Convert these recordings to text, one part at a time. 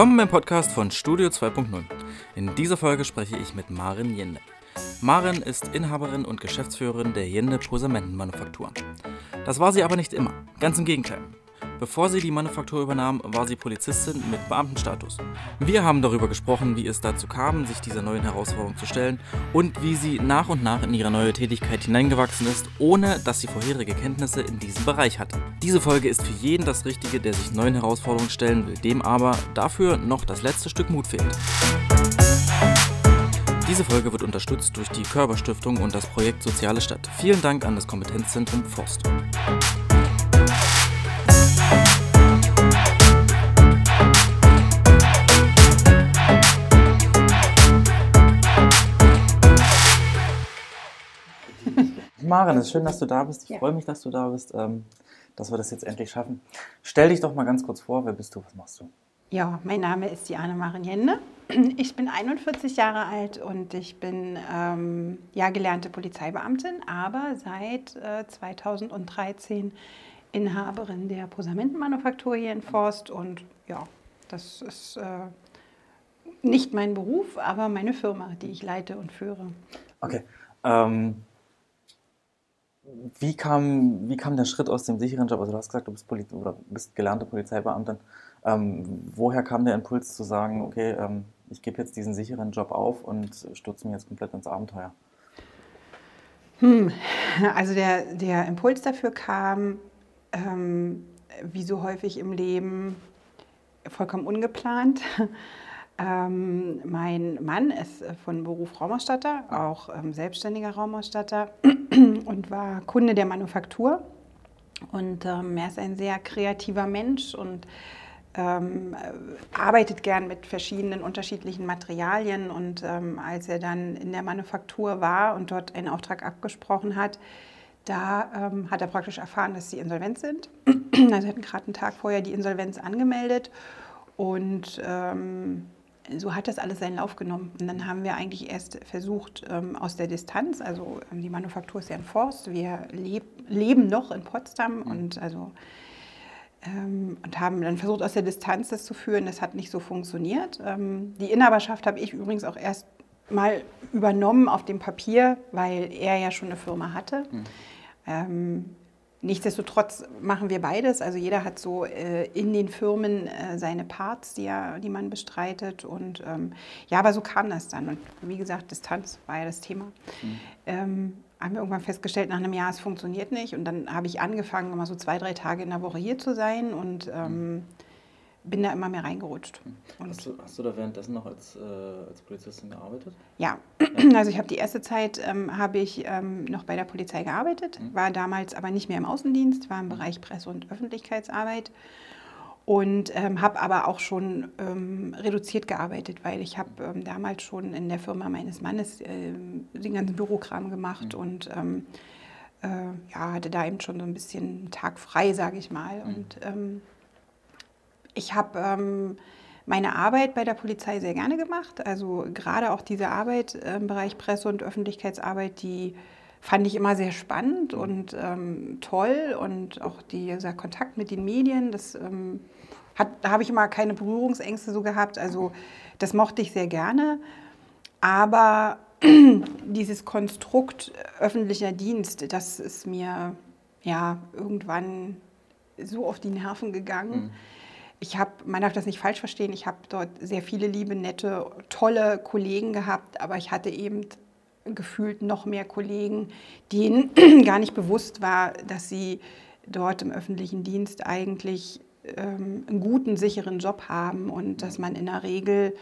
Willkommen im Podcast von Studio 2.0. In dieser Folge spreche ich mit Maren Jende. Maren ist Inhaberin und Geschäftsführerin der Jende Posamentenmanufaktur. Das war sie aber nicht immer, ganz im Gegenteil. Bevor sie die Manufaktur übernahm, war sie Polizistin mit Beamtenstatus. Wir haben darüber gesprochen, wie es dazu kam, sich dieser neuen Herausforderung zu stellen und wie sie nach und nach in ihre neue Tätigkeit hineingewachsen ist, ohne dass sie vorherige Kenntnisse in diesem Bereich hatte. Diese Folge ist für jeden das Richtige, der sich neuen Herausforderungen stellen will, dem aber dafür noch das letzte Stück Mut fehlt. Diese Folge wird unterstützt durch die Körperstiftung und das Projekt Soziale Stadt. Vielen Dank an das Kompetenzzentrum Forst. Maren, es ist schön, dass du da bist. Ich ja. freue mich, dass du da bist, ähm, dass wir das jetzt endlich schaffen. Stell dich doch mal ganz kurz vor, wer bist du, was machst du? Ja, mein Name ist Diana Marienne. Ich bin 41 Jahre alt und ich bin ähm, ja gelernte Polizeibeamtin, aber seit äh, 2013 Inhaberin der Posamentenmanufaktur hier in Forst und ja, das ist äh, nicht mein Beruf, aber meine Firma, die ich leite und führe. Okay. Ähm, wie kam, wie kam der Schritt aus dem sicheren Job? Also du hast gesagt, du bist, Poli oder bist gelernte Polizeibeamtin. Ähm, woher kam der Impuls zu sagen, okay, ähm, ich gebe jetzt diesen sicheren Job auf und stürze mich jetzt komplett ins Abenteuer? Hm. Also der, der Impuls dafür kam, ähm, wie so häufig im Leben, vollkommen ungeplant. Ähm, mein Mann ist von Beruf Raumausstatter, auch ähm, selbstständiger Raumausstatter und war Kunde der Manufaktur. Und ähm, er ist ein sehr kreativer Mensch und ähm, arbeitet gern mit verschiedenen unterschiedlichen Materialien. Und ähm, als er dann in der Manufaktur war und dort einen Auftrag abgesprochen hat, da ähm, hat er praktisch erfahren, dass sie insolvent sind. also hatten gerade einen Tag vorher die Insolvenz angemeldet und ähm, so hat das alles seinen Lauf genommen. Und dann haben wir eigentlich erst versucht, ähm, aus der Distanz, also ähm, die Manufaktur ist ja in Forst, wir leb, leben noch in Potsdam mhm. und also ähm, und haben dann versucht, aus der Distanz das zu führen. Das hat nicht so funktioniert. Die Inhaberschaft habe ich übrigens auch erst mal übernommen auf dem Papier, weil er ja schon eine Firma hatte. Mhm. Ähm, Nichtsdestotrotz machen wir beides. Also jeder hat so äh, in den Firmen äh, seine Parts, die, er, die man bestreitet. Und ähm, ja, aber so kam das dann. Und wie gesagt, Distanz war ja das Thema. Mhm. Ähm, haben wir irgendwann festgestellt, nach einem Jahr, es funktioniert nicht. Und dann habe ich angefangen, immer so zwei, drei Tage in der Woche hier zu sein. Und ähm, mhm bin da immer mehr reingerutscht. Hast du, hast, du, da währenddessen noch als, äh, als Polizistin gearbeitet? Ja, also ich habe die erste Zeit ähm, habe ich ähm, noch bei der Polizei gearbeitet, mhm. war damals aber nicht mehr im Außendienst, war im mhm. Bereich Presse- und Öffentlichkeitsarbeit und ähm, habe aber auch schon ähm, reduziert gearbeitet, weil ich habe ähm, damals schon in der Firma meines Mannes äh, den ganzen Bürokram gemacht mhm. und ähm, äh, ja, hatte da eben schon so ein bisschen Tag frei, sage ich mal. Mhm. Und ich habe ähm, meine Arbeit bei der Polizei sehr gerne gemacht. Also gerade auch diese Arbeit im Bereich Presse- und Öffentlichkeitsarbeit, die fand ich immer sehr spannend und ähm, toll. Und auch dieser Kontakt mit den Medien, das ähm, hat, da habe ich immer keine Berührungsängste so gehabt. Also das mochte ich sehr gerne. Aber dieses Konstrukt öffentlicher Dienst, das ist mir ja irgendwann so auf die Nerven gegangen. Mhm ich habe, man darf das nicht falsch verstehen, ich habe dort sehr viele liebe, nette, tolle Kollegen gehabt, aber ich hatte eben gefühlt noch mehr Kollegen, denen gar nicht bewusst war, dass sie dort im öffentlichen Dienst eigentlich ähm, einen guten, sicheren Job haben und dass man in der Regel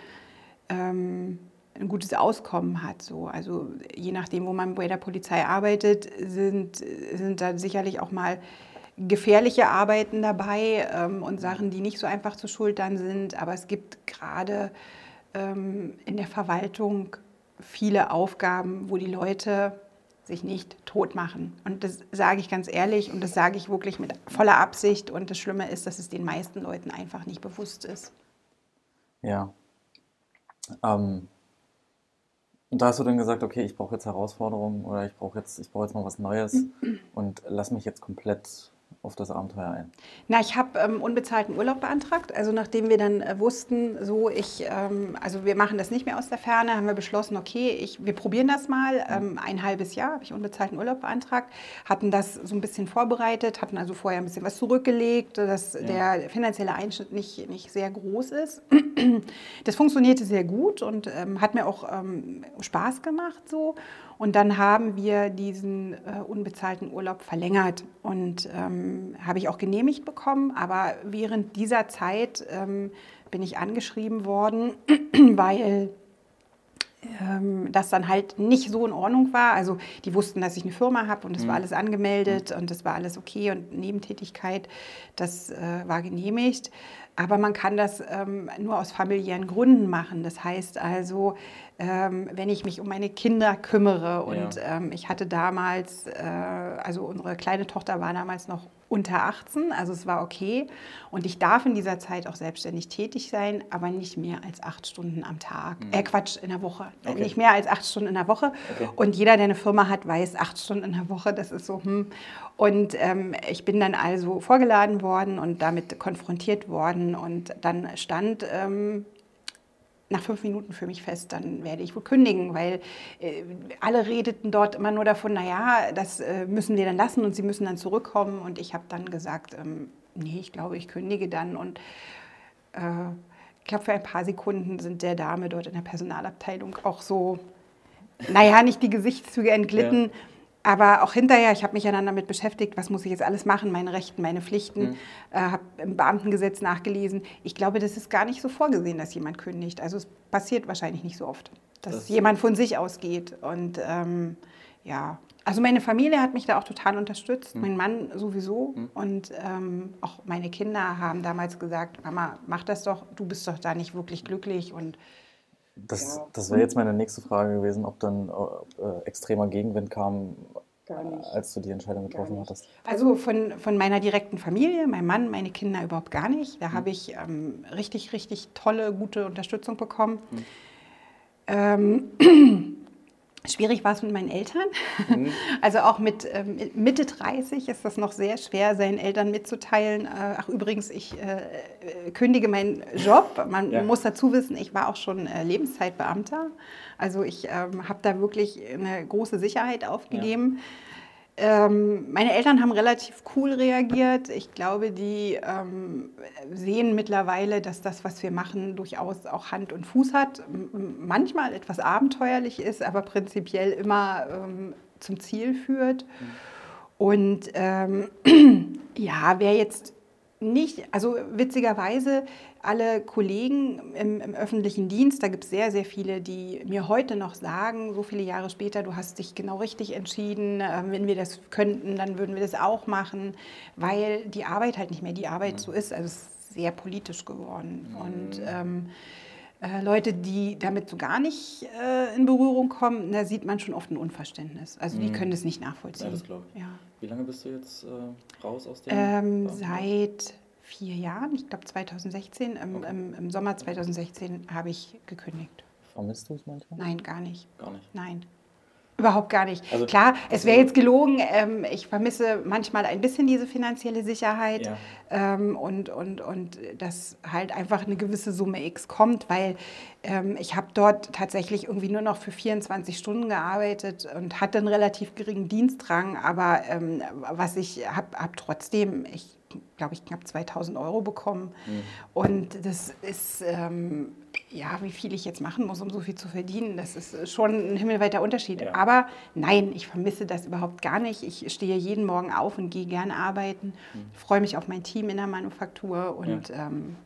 ähm, ein gutes Auskommen hat. So. Also je nachdem, wo man bei der Polizei arbeitet, sind, sind da sicherlich auch mal gefährliche Arbeiten dabei ähm, und Sachen, die nicht so einfach zu schultern sind. Aber es gibt gerade ähm, in der Verwaltung viele Aufgaben, wo die Leute sich nicht tot machen. Und das sage ich ganz ehrlich und das sage ich wirklich mit voller Absicht. Und das Schlimme ist, dass es den meisten Leuten einfach nicht bewusst ist. Ja. Ähm, und da hast du dann gesagt, okay, ich brauche jetzt Herausforderungen oder ich brauche jetzt, ich brauche jetzt mal was Neues und lass mich jetzt komplett auf das Abenteuer ein? Na, ich habe ähm, unbezahlten Urlaub beantragt. Also nachdem wir dann äh, wussten, so ich, ähm, also wir machen das nicht mehr aus der Ferne, haben wir beschlossen, okay, ich, wir probieren das mal. Ähm, ein halbes Jahr habe ich unbezahlten Urlaub beantragt, hatten das so ein bisschen vorbereitet, hatten also vorher ein bisschen was zurückgelegt, dass ja. der finanzielle Einschnitt nicht, nicht sehr groß ist. Das funktionierte sehr gut und ähm, hat mir auch ähm, Spaß gemacht so. Und dann haben wir diesen äh, unbezahlten Urlaub verlängert und ähm, habe ich auch genehmigt bekommen. Aber während dieser Zeit ähm, bin ich angeschrieben worden, weil ähm, das dann halt nicht so in Ordnung war. Also die wussten, dass ich eine Firma habe und es mhm. war alles angemeldet und es war alles okay und Nebentätigkeit, das äh, war genehmigt. Aber man kann das ähm, nur aus familiären Gründen machen. Das heißt also, ähm, wenn ich mich um meine Kinder kümmere und ja. ähm, ich hatte damals, äh, also unsere kleine Tochter war damals noch unter 18, also es war okay. Und ich darf in dieser Zeit auch selbstständig tätig sein, aber nicht mehr als acht Stunden am Tag. Mhm. Äh, Quatsch, in der Woche. Okay. Nicht mehr als acht Stunden in der Woche. Okay. Und jeder, der eine Firma hat, weiß, acht Stunden in der Woche, das ist so, hm. Und ähm, ich bin dann also vorgeladen worden und damit konfrontiert worden. Und dann stand ähm, nach fünf Minuten für mich fest, dann werde ich wohl kündigen, weil äh, alle redeten dort immer nur davon, naja, das äh, müssen wir dann lassen und sie müssen dann zurückkommen. Und ich habe dann gesagt, ähm, nee, ich glaube, ich kündige dann. Und äh, ich glaube, für ein paar Sekunden sind der Dame dort in der Personalabteilung auch so, naja, nicht die Gesichtszüge entglitten. Ja aber auch hinterher, ich habe mich ja dann damit beschäftigt, was muss ich jetzt alles machen, meine Rechten, meine Pflichten, mhm. äh, habe im Beamtengesetz nachgelesen. Ich glaube, das ist gar nicht so vorgesehen, dass jemand kündigt. Also es passiert wahrscheinlich nicht so oft, dass das jemand von sich ausgeht. Und ähm, ja, also meine Familie hat mich da auch total unterstützt, mhm. mein Mann sowieso. Mhm. Und ähm, auch meine Kinder haben damals gesagt, Mama, mach das doch, du bist doch da nicht wirklich glücklich. Und das, ja. das wäre jetzt meine nächste Frage gewesen, ob dann äh, extremer Gegenwind kam, als du die Entscheidung getroffen hattest. Also von, von meiner direkten Familie, mein Mann, meine Kinder überhaupt gar nicht. Da mhm. habe ich ähm, richtig, richtig tolle, gute Unterstützung bekommen. Mhm. Ähm, Schwierig war es mit meinen Eltern. Mhm. Also auch mit ähm, Mitte 30 ist das noch sehr schwer, seinen Eltern mitzuteilen. Äh, ach übrigens, ich äh, äh, kündige meinen Job. Man ja. muss dazu wissen, ich war auch schon äh, Lebenszeitbeamter. Also ich ähm, habe da wirklich eine große Sicherheit aufgegeben. Ja. Ähm, meine Eltern haben relativ cool reagiert. Ich glaube, die ähm, sehen mittlerweile, dass das, was wir machen, durchaus auch Hand und Fuß hat. manchmal etwas abenteuerlich ist, aber prinzipiell immer ähm, zum Ziel führt. Und ähm, ja, wer jetzt nicht, also witzigerweise, alle Kollegen im, im öffentlichen Dienst, da gibt es sehr, sehr viele, die mir heute noch sagen, so viele Jahre später, du hast dich genau richtig entschieden, äh, wenn wir das könnten, dann würden wir das auch machen, weil die Arbeit halt nicht mehr die Arbeit mhm. so ist. Also es ist sehr politisch geworden. Mhm. Und ähm, äh, Leute, die damit so gar nicht äh, in Berührung kommen, da sieht man schon oft ein Unverständnis. Also die mhm. können das nicht nachvollziehen. Ja, das glaube ich. Ja. Wie lange bist du jetzt äh, raus aus dem? Ähm, seit vier Jahren, ich glaube 2016, im, okay. im, im, Sommer 2016 habe ich gekündigt. Vermisst du es manchmal? Nein, gar nicht. Gar nicht? Nein. Überhaupt gar nicht. Also, Klar, es wäre jetzt gelogen. Ähm, ich vermisse manchmal ein bisschen diese finanzielle Sicherheit ja. ähm, und, und, und dass halt einfach eine gewisse Summe X kommt, weil ähm, ich habe dort tatsächlich irgendwie nur noch für 24 Stunden gearbeitet und hatte einen relativ geringen Dienstrang, aber ähm, was ich habe hab trotzdem, ich glaube ich, knapp 2000 Euro bekommen. Mhm. Und das ist, ähm, ja, wie viel ich jetzt machen muss, um so viel zu verdienen, das ist schon ein himmelweiter Unterschied. Ja. Aber nein, ich vermisse das überhaupt gar nicht. Ich stehe jeden Morgen auf und gehe gerne arbeiten, mhm. freue mich auf mein Team in der Manufaktur und ja. ähm,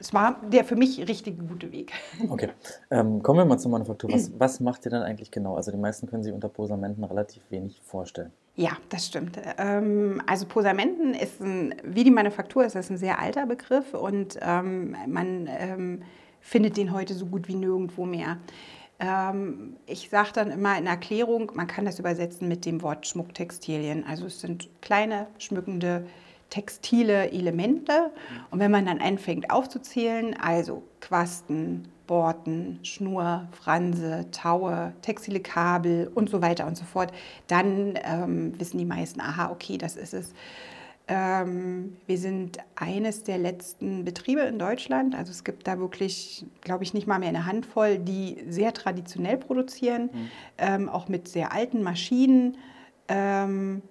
es war der für mich richtig gute Weg. Okay, ähm, kommen wir mal zur Manufaktur. Was, was macht ihr denn eigentlich genau? Also die meisten können sich unter Posamenten relativ wenig vorstellen. Ja, das stimmt. Ähm, also Posamenten ist ein, wie die Manufaktur ist das ein sehr alter Begriff und ähm, man ähm, findet den heute so gut wie nirgendwo mehr. Ähm, ich sage dann immer in Erklärung, man kann das übersetzen mit dem Wort Schmucktextilien. Also es sind kleine, schmückende textile Elemente. Und wenn man dann anfängt aufzuzählen, also Quasten, Borten, Schnur, Franse, Taue, textile Kabel und so weiter und so fort, dann ähm, wissen die meisten, aha, okay, das ist es. Ähm, wir sind eines der letzten Betriebe in Deutschland. Also es gibt da wirklich, glaube ich, nicht mal mehr eine Handvoll, die sehr traditionell produzieren, mhm. ähm, auch mit sehr alten Maschinen. Ähm,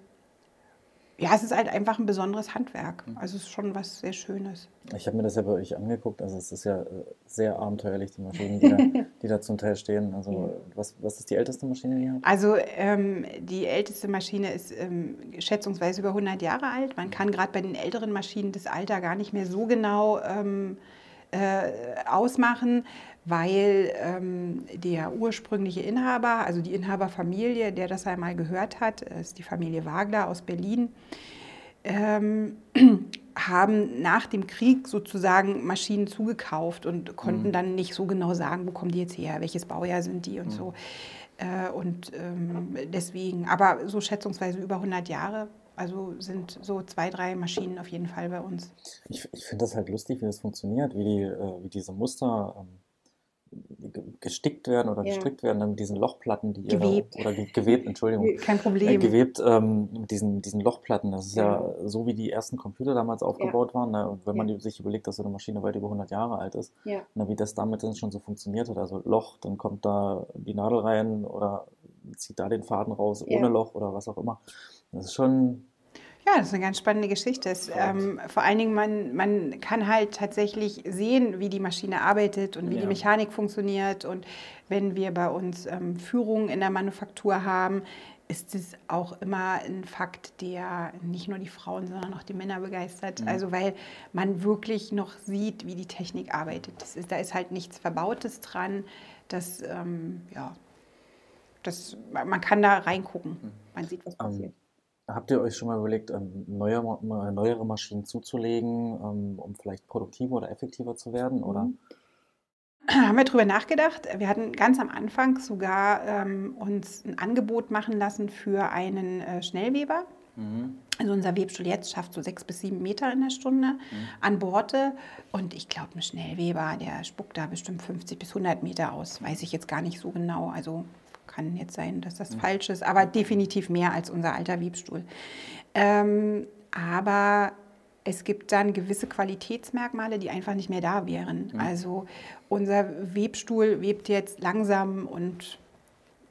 ja, es ist halt einfach ein besonderes Handwerk. Mhm. Also es ist schon was sehr Schönes. Ich habe mir das ja bei euch angeguckt. Also es ist ja äh, sehr abenteuerlich, die Maschinen, die da, die da zum Teil stehen. Also was, was ist die älteste Maschine, die ihr habt? Also ähm, die älteste Maschine ist ähm, schätzungsweise über 100 Jahre alt. Man kann gerade bei den älteren Maschinen das Alter gar nicht mehr so genau ähm, äh, ausmachen weil ähm, der ursprüngliche Inhaber, also die Inhaberfamilie, der das einmal gehört hat, ist die Familie Wagler aus Berlin, ähm, haben nach dem Krieg sozusagen Maschinen zugekauft und konnten mhm. dann nicht so genau sagen, wo kommen die jetzt her, welches Baujahr sind die und mhm. so. Äh, und ähm, deswegen, aber so schätzungsweise über 100 Jahre also sind so zwei, drei Maschinen auf jeden Fall bei uns. Ich, ich finde das halt lustig, wie das funktioniert, wie, die, äh, wie diese Muster ähm, gestickt werden oder ja. gestrickt werden, dann mit diesen Lochplatten, die gewebt. Ihr, oder gewebt, Entschuldigung. Kein Problem. Äh, gewebt ähm, mit diesen, diesen Lochplatten. Das ist ja. ja so, wie die ersten Computer damals aufgebaut ja. waren. Ne? wenn man sich überlegt, dass so eine Maschine weit über 100 Jahre alt ist, ne? wie das damit dann schon so funktioniert hat. Also Loch, dann kommt da die Nadel rein oder zieht da den Faden raus ohne Loch oder was auch immer. Das ist schon ja, das ist eine ganz spannende Geschichte. Es, ähm, vor allen Dingen, man, man kann halt tatsächlich sehen, wie die Maschine arbeitet und wie ja. die Mechanik funktioniert. Und wenn wir bei uns ähm, Führungen in der Manufaktur haben, ist es auch immer ein Fakt, der nicht nur die Frauen, sondern auch die Männer begeistert. Mhm. Also weil man wirklich noch sieht, wie die Technik arbeitet. Ist, da ist halt nichts Verbautes dran. Das, ähm, ja, das, man kann da reingucken. Mhm. Man sieht, was passiert. Habt ihr euch schon mal überlegt, ähm, neue, neuere Maschinen zuzulegen, ähm, um vielleicht produktiver oder effektiver zu werden? Oder? Mhm. Haben wir darüber nachgedacht. Wir hatten ganz am Anfang sogar ähm, uns ein Angebot machen lassen für einen äh, Schnellweber. Mhm. Also unser Webstuhl jetzt schafft so sechs bis sieben Meter in der Stunde mhm. an Borte. Und ich glaube, ein Schnellweber, der spuckt da bestimmt 50 bis 100 Meter aus. Weiß ich jetzt gar nicht so genau. Also kann jetzt sein, dass das mhm. falsch ist, aber definitiv mehr als unser alter Webstuhl. Ähm, aber es gibt dann gewisse Qualitätsmerkmale, die einfach nicht mehr da wären. Mhm. Also unser Webstuhl webt jetzt langsam und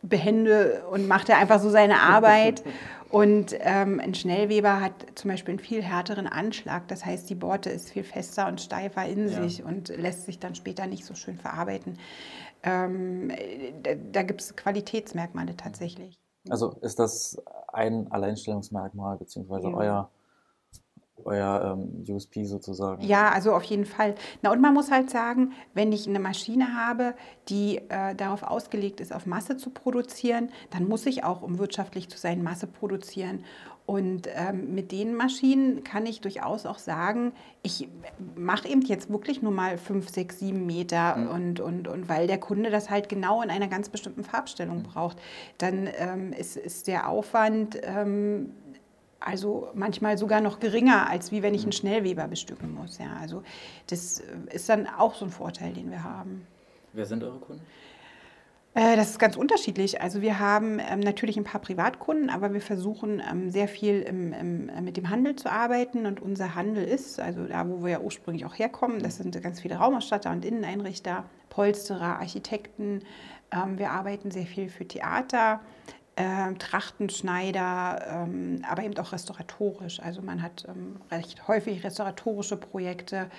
behende und macht er einfach so seine Arbeit. Und ähm, ein Schnellweber hat zum Beispiel einen viel härteren Anschlag. Das heißt, die Borte ist viel fester und steifer in ja. sich und lässt sich dann später nicht so schön verarbeiten. Ähm, da, gibt es Qualitätsmerkmale tatsächlich. Also ist das ein Alleinstellungsmerkmal, beziehungsweise ja. euer euer ähm, USP sozusagen. Ja, also auf jeden Fall. Na und man muss halt sagen, wenn ich eine Maschine habe, die äh, darauf ausgelegt ist, auf Masse zu produzieren, dann muss ich auch, um wirtschaftlich zu sein, Masse produzieren. Und ähm, mit den Maschinen kann ich durchaus auch sagen, ich mache eben jetzt wirklich nur mal 5, 6, 7 Meter mhm. und, und, und weil der Kunde das halt genau in einer ganz bestimmten Farbstellung mhm. braucht, dann ähm, ist, ist der Aufwand ähm, also manchmal sogar noch geringer, als wie wenn ich einen mhm. Schnellweber bestücken muss. Ja, also das ist dann auch so ein Vorteil, den wir haben. Wer sind eure Kunden? Äh, das ist ganz unterschiedlich. Also wir haben ähm, natürlich ein paar Privatkunden, aber wir versuchen ähm, sehr viel im, im, äh, mit dem Handel zu arbeiten. Und unser Handel ist, also da, wo wir ja ursprünglich auch herkommen, das sind ganz viele Raumausstatter und Inneneinrichter, Polsterer, Architekten. Ähm, wir arbeiten sehr viel für Theater äh, Trachtenschneider, ähm, aber eben auch restauratorisch. Also man hat ähm, recht häufig restauratorische Projekte.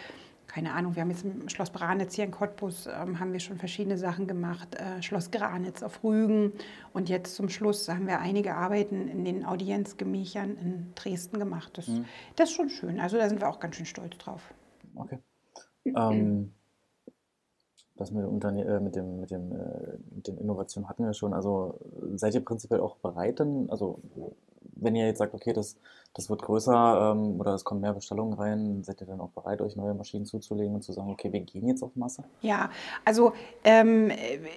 Keine Ahnung, wir haben jetzt im Schloss Branitz hier in Cottbus ähm, haben wir schon verschiedene Sachen gemacht. Äh, Schloss Granitz auf Rügen und jetzt zum Schluss haben wir einige Arbeiten in den Audienzgemächern in Dresden gemacht. Das, mhm. das ist schon schön. Also da sind wir auch ganz schön stolz drauf. Okay. Das mit, Unterne äh, mit, dem, mit, dem, äh, mit den Innovationen hatten wir schon. Also seid ihr prinzipiell auch bereit, dann, also wenn ihr jetzt sagt, okay, das, das wird größer ähm, oder es kommen mehr Bestellungen rein, seid ihr dann auch bereit, euch neue Maschinen zuzulegen und zu sagen, okay, wir gehen jetzt auf Masse? Ja, also ähm,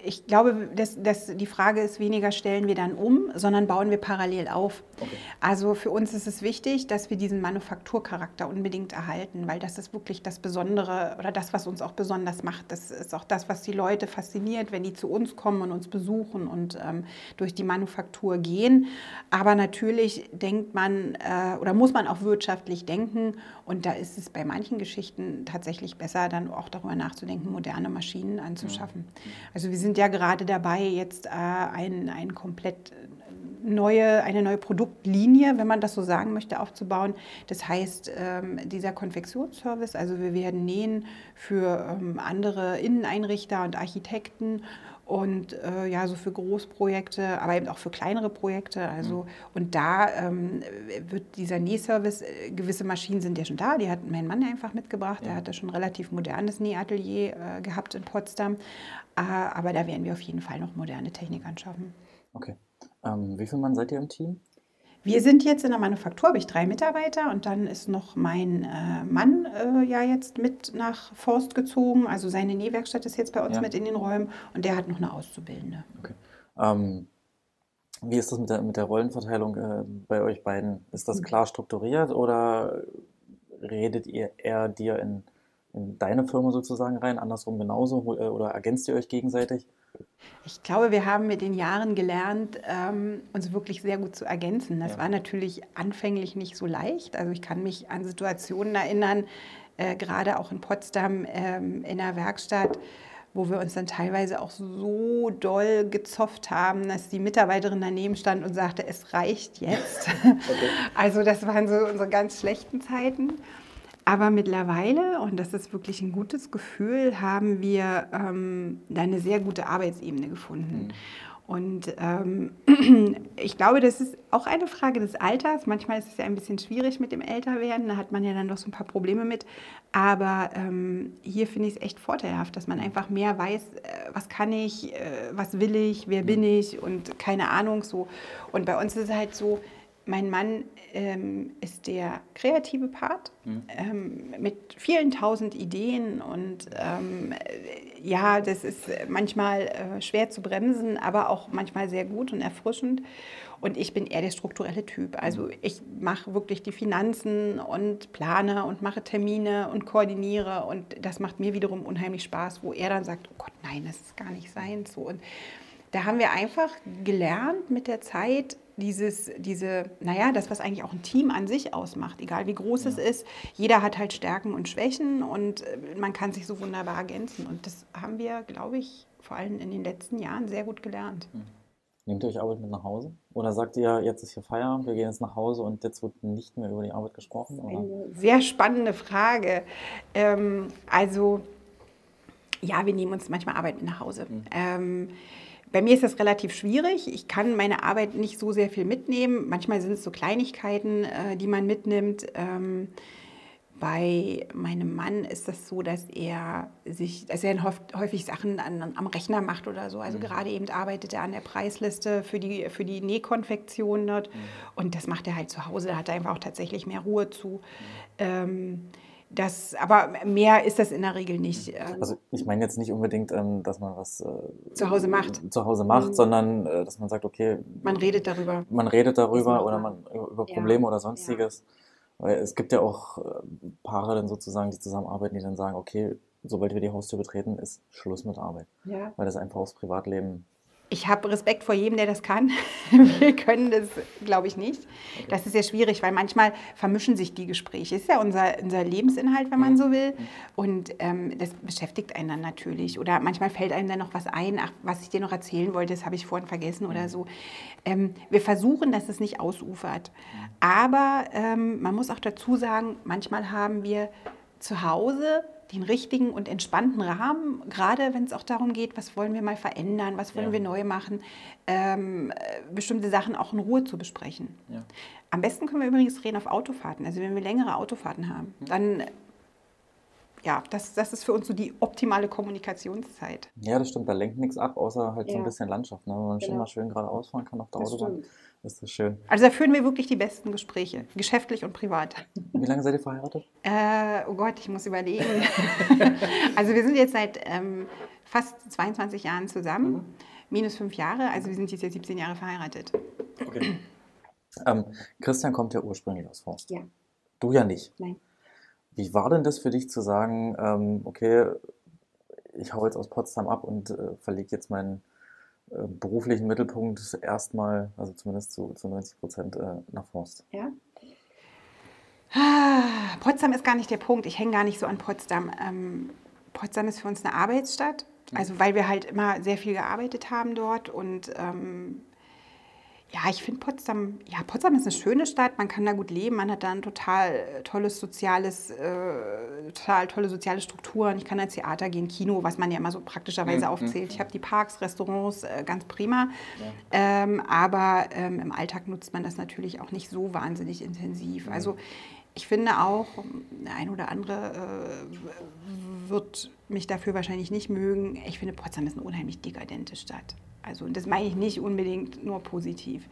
ich glaube, dass, dass die Frage ist weniger, stellen wir dann um, sondern bauen wir parallel auf. Okay. Also für uns ist es wichtig, dass wir diesen Manufakturcharakter unbedingt erhalten, weil das ist wirklich das Besondere oder das, was uns auch besonders macht. Das ist auch das, was die Leute fasziniert, wenn die zu uns kommen und uns besuchen und ähm, durch die Manufaktur gehen. Aber natürlich denkt man, äh, oder muss man auch wirtschaftlich denken. Und da ist es bei manchen Geschichten tatsächlich besser, dann auch darüber nachzudenken, moderne Maschinen anzuschaffen. Also wir sind ja gerade dabei, jetzt äh, ein, ein komplett neue, eine neue Produktlinie, wenn man das so sagen möchte, aufzubauen. Das heißt, ähm, dieser Konfektionsservice, also wir werden nähen für ähm, andere Inneneinrichter und Architekten und äh, ja, so für Großprojekte, aber eben auch für kleinere Projekte. Also, mhm. Und da ähm, wird dieser Nähservice, äh, gewisse Maschinen sind ja schon da, die hat mein Mann einfach mitgebracht. Ja. Er hatte schon ein relativ modernes Nähatelier äh, gehabt in Potsdam. Äh, aber da werden wir auf jeden Fall noch moderne Technik anschaffen. Okay. Ähm, wie viel Mann seid ihr im Team? Wir sind jetzt in der Manufaktur, habe ich drei Mitarbeiter und dann ist noch mein äh, Mann äh, ja jetzt mit nach Forst gezogen. Also seine Nähwerkstatt ist jetzt bei uns ja. mit in den Räumen und der hat noch eine Auszubildende. Okay. Ähm, wie ist das mit der, mit der Rollenverteilung äh, bei euch beiden? Ist das mhm. klar strukturiert oder redet ihr eher dir in, in deine Firma sozusagen rein, andersrum genauso äh, oder ergänzt ihr euch gegenseitig? Ich glaube, wir haben mit den Jahren gelernt, ähm, uns wirklich sehr gut zu ergänzen. Das ja. war natürlich anfänglich nicht so leicht. Also ich kann mich an Situationen erinnern, äh, gerade auch in Potsdam ähm, in der Werkstatt, wo wir uns dann teilweise auch so doll gezofft haben, dass die Mitarbeiterin daneben stand und sagte, es reicht jetzt. Okay. Also das waren so unsere ganz schlechten Zeiten. Aber mittlerweile, und das ist wirklich ein gutes Gefühl, haben wir ähm, da eine sehr gute Arbeitsebene gefunden. Mhm. Und ähm, ich glaube, das ist auch eine Frage des Alters. Manchmal ist es ja ein bisschen schwierig mit dem Älterwerden. Da hat man ja dann doch so ein paar Probleme mit. Aber ähm, hier finde ich es echt vorteilhaft, dass man einfach mehr weiß, äh, was kann ich, äh, was will ich, wer bin mhm. ich und keine Ahnung so. Und bei uns ist es halt so, mein Mann ähm, ist der kreative Part mhm. ähm, mit vielen tausend Ideen und ähm, ja, das ist manchmal äh, schwer zu bremsen, aber auch manchmal sehr gut und erfrischend. Und ich bin eher der strukturelle Typ. Also mhm. ich mache wirklich die Finanzen und plane und mache Termine und koordiniere und das macht mir wiederum unheimlich Spaß, wo er dann sagt, oh Gott, nein, das ist gar nicht sein so. Und da haben wir einfach gelernt mit der Zeit, dieses, diese, naja, das, was eigentlich auch ein Team an sich ausmacht, egal wie groß ja. es ist. Jeder hat halt Stärken und Schwächen und äh, man kann sich so wunderbar ergänzen. Und das haben wir, glaube ich, vor allem in den letzten Jahren sehr gut gelernt. Hm. Nehmt ihr euch Arbeit mit nach Hause? Oder sagt ihr, jetzt ist hier Feierabend, wir gehen jetzt nach Hause und jetzt wird nicht mehr über die Arbeit gesprochen? Oder? Eine sehr spannende Frage. Ähm, also, ja, wir nehmen uns manchmal Arbeit mit nach Hause. Mhm. Ähm, bei mir ist das relativ schwierig. Ich kann meine Arbeit nicht so sehr viel mitnehmen. Manchmal sind es so Kleinigkeiten, äh, die man mitnimmt. Ähm, bei meinem Mann ist das so, dass er sich, dass er häufig Sachen an, am Rechner macht oder so. Also mhm. gerade eben arbeitet er an der Preisliste für die, für die Nähkonfektion dort. Mhm. Und das macht er halt zu Hause. Da hat er einfach auch tatsächlich mehr Ruhe zu. Mhm. Ähm, das, aber mehr ist das in der Regel nicht. Ähm. Also ich meine jetzt nicht unbedingt, ähm, dass man was äh, zu Hause macht, zu Hause macht, mhm. sondern äh, dass man sagt, okay, man redet darüber, man redet darüber oder man über Probleme ja. oder sonstiges. Ja. Weil es gibt ja auch äh, Paare dann sozusagen, die zusammenarbeiten, die dann sagen, okay, sobald wir die Haustür betreten, ist Schluss mit Arbeit, ja. weil das einfach aufs Privatleben ich habe Respekt vor jedem, der das kann. Wir können das, glaube ich, nicht. Okay. Das ist sehr schwierig, weil manchmal vermischen sich die Gespräche. Das ist ja unser, unser Lebensinhalt, wenn man mhm. so will. Und ähm, das beschäftigt einen dann natürlich. Oder manchmal fällt einem dann noch was ein, ach, was ich dir noch erzählen wollte, das habe ich vorhin vergessen oder mhm. so. Ähm, wir versuchen, dass es nicht ausufert. Mhm. Aber ähm, man muss auch dazu sagen, manchmal haben wir zu Hause den richtigen und entspannten Rahmen, gerade wenn es auch darum geht, was wollen wir mal verändern, was wollen ja. wir neu machen, ähm, bestimmte Sachen auch in Ruhe zu besprechen. Ja. Am besten können wir übrigens reden auf Autofahrten. Also wenn wir längere Autofahrten haben, hm. dann ja, das, das ist für uns so die optimale Kommunikationszeit. Ja, das stimmt. Da lenkt nichts ab, außer halt ja. so ein bisschen Landschaft. Ne? Wenn man genau. mal schön geradeaus fahren kann auf der das Autobahn. Stimmt. Ist das schön. Also da führen wir wirklich die besten Gespräche, geschäftlich und privat. Wie lange seid ihr verheiratet? Äh, oh Gott, ich muss überlegen. also wir sind jetzt seit ähm, fast 22 Jahren zusammen, mhm. minus fünf Jahre. Also wir sind jetzt ja 17 Jahre verheiratet. Okay. Ähm, Christian kommt ja ursprünglich aus Forst. Ja. Du ja nicht. Nein. Wie war denn das für dich zu sagen, ähm, okay, ich hau jetzt aus Potsdam ab und äh, verlege jetzt meinen beruflichen Mittelpunkt erstmal, also zumindest zu, zu 90 Prozent äh, nach Forst? Ja. Ah, Potsdam ist gar nicht der Punkt. Ich hänge gar nicht so an Potsdam. Ähm, Potsdam ist für uns eine Arbeitsstadt. Also weil wir halt immer sehr viel gearbeitet haben dort und ähm, ja, ich finde Potsdam, ja, Potsdam ist eine schöne Stadt, man kann da gut leben, man hat da ein total tolles soziales, äh, total tolle soziale Strukturen. Ich kann ins Theater gehen, Kino, was man ja immer so praktischerweise mhm. aufzählt. Ich habe die Parks, Restaurants, äh, ganz prima. Ja. Ähm, aber ähm, im Alltag nutzt man das natürlich auch nicht so wahnsinnig intensiv. Mhm. Also ich finde auch, der ein oder andere äh, wird mich dafür wahrscheinlich nicht mögen. Ich finde, Potsdam ist eine unheimlich dekadente Stadt. Also das meine ich nicht unbedingt nur positiv.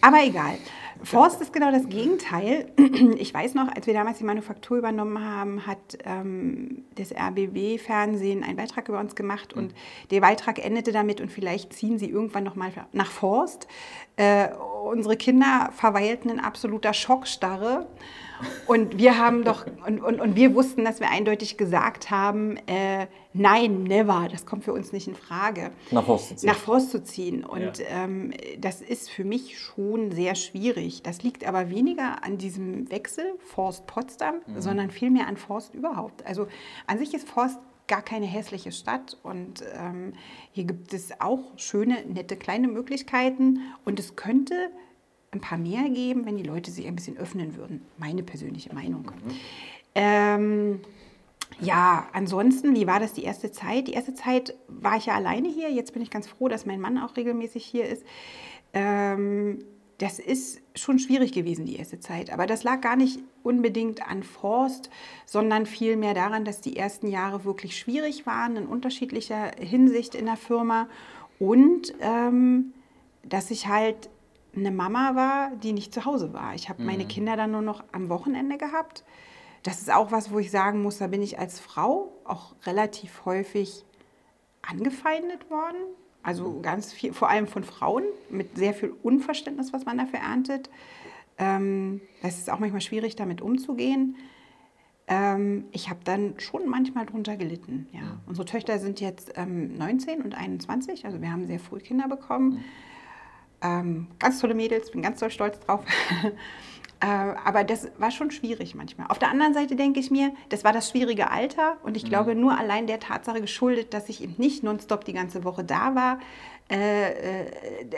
Aber egal. Forst ist genau das Gegenteil. Ich weiß noch, als wir damals die Manufaktur übernommen haben, hat ähm, das RBB-Fernsehen einen Beitrag über uns gemacht und der Beitrag endete damit und vielleicht ziehen sie irgendwann noch mal nach Forst. Äh, unsere Kinder verweilten in absoluter Schockstarre und wir haben doch, und, und, und wir wussten, dass wir eindeutig gesagt haben, äh, nein, never, das kommt für uns nicht in Frage. Nach Forst zu ziehen. Nach Forst zu ziehen. Und ja. ähm, das ist für mich schon sehr schwierig. Das liegt aber weniger an diesem Wechsel Forst-Potsdam, mhm. sondern vielmehr an Forst überhaupt. Also an sich ist Forst gar keine hässliche Stadt und ähm, hier gibt es auch schöne, nette kleine Möglichkeiten und es könnte ein paar mehr geben, wenn die Leute sich ein bisschen öffnen würden. Meine persönliche Meinung. Mhm. Ähm, ja, ansonsten, wie war das die erste Zeit? Die erste Zeit war ich ja alleine hier. Jetzt bin ich ganz froh, dass mein Mann auch regelmäßig hier ist. Ähm, das ist schon schwierig gewesen, die erste Zeit. Aber das lag gar nicht unbedingt an Forst, sondern vielmehr daran, dass die ersten Jahre wirklich schwierig waren, in unterschiedlicher Hinsicht in der Firma. Und ähm, dass ich halt eine Mama war, die nicht zu Hause war. Ich habe mhm. meine Kinder dann nur noch am Wochenende gehabt. Das ist auch was, wo ich sagen muss, da bin ich als Frau auch relativ häufig angefeindet worden. Also mhm. ganz viel, vor allem von Frauen, mit sehr viel Unverständnis, was man dafür erntet. Ähm, es ist auch manchmal schwierig, damit umzugehen. Ähm, ich habe dann schon manchmal drunter gelitten. Ja. Mhm. Unsere Töchter sind jetzt ähm, 19 und 21, also wir haben sehr früh Kinder bekommen. Mhm. Ähm, ganz tolle Mädels, bin ganz doll stolz drauf. äh, aber das war schon schwierig manchmal. Auf der anderen Seite denke ich mir, das war das schwierige Alter und ich mhm. glaube nur allein der Tatsache geschuldet, dass ich eben nicht nonstop die ganze Woche da war, äh, äh,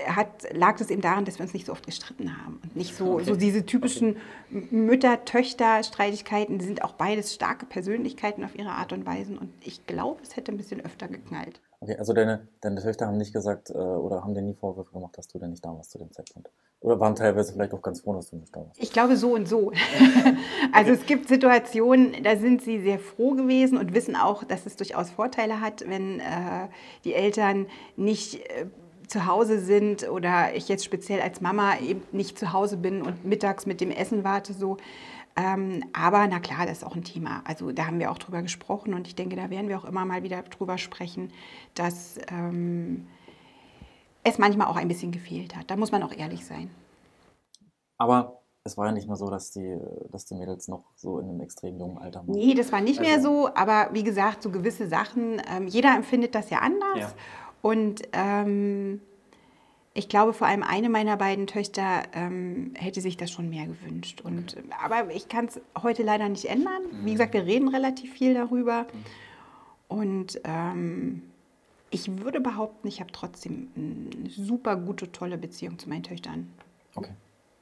hat, lag es eben daran, dass wir uns nicht so oft gestritten haben. Und nicht so, okay. so diese typischen okay. Mütter-Töchter-Streitigkeiten, sind auch beides starke Persönlichkeiten auf ihre Art und Weise. Und ich glaube, es hätte ein bisschen öfter geknallt. Okay, also deine, deine Töchter haben nicht gesagt äh, oder haben dir nie Vorwürfe gemacht, dass du denn nicht da warst zu dem Zeitpunkt? Oder waren teilweise vielleicht auch ganz froh, dass du nicht da warst? Ich glaube so und so. also es gibt Situationen, da sind sie sehr froh gewesen und wissen auch, dass es durchaus Vorteile hat, wenn äh, die Eltern nicht äh, zu Hause sind oder ich jetzt speziell als Mama eben nicht zu Hause bin und mittags mit dem Essen warte so. Ähm, aber na klar, das ist auch ein Thema. Also da haben wir auch drüber gesprochen und ich denke, da werden wir auch immer mal wieder drüber sprechen, dass ähm, es manchmal auch ein bisschen gefehlt hat. Da muss man auch ehrlich sein. Aber es war ja nicht mehr so, dass die, dass die Mädels noch so in einem extrem jungen Alter waren. Nee, das war nicht also, mehr so, aber wie gesagt, so gewisse Sachen, ähm, jeder empfindet das ja anders. Ja. Und ähm, ich glaube, vor allem eine meiner beiden Töchter ähm, hätte sich das schon mehr gewünscht. Und, okay. Aber ich kann es heute leider nicht ändern. Mhm. Wie gesagt, wir reden relativ viel darüber. Mhm. Und ähm, ich würde behaupten, ich habe trotzdem eine super gute, tolle Beziehung zu meinen Töchtern. Okay.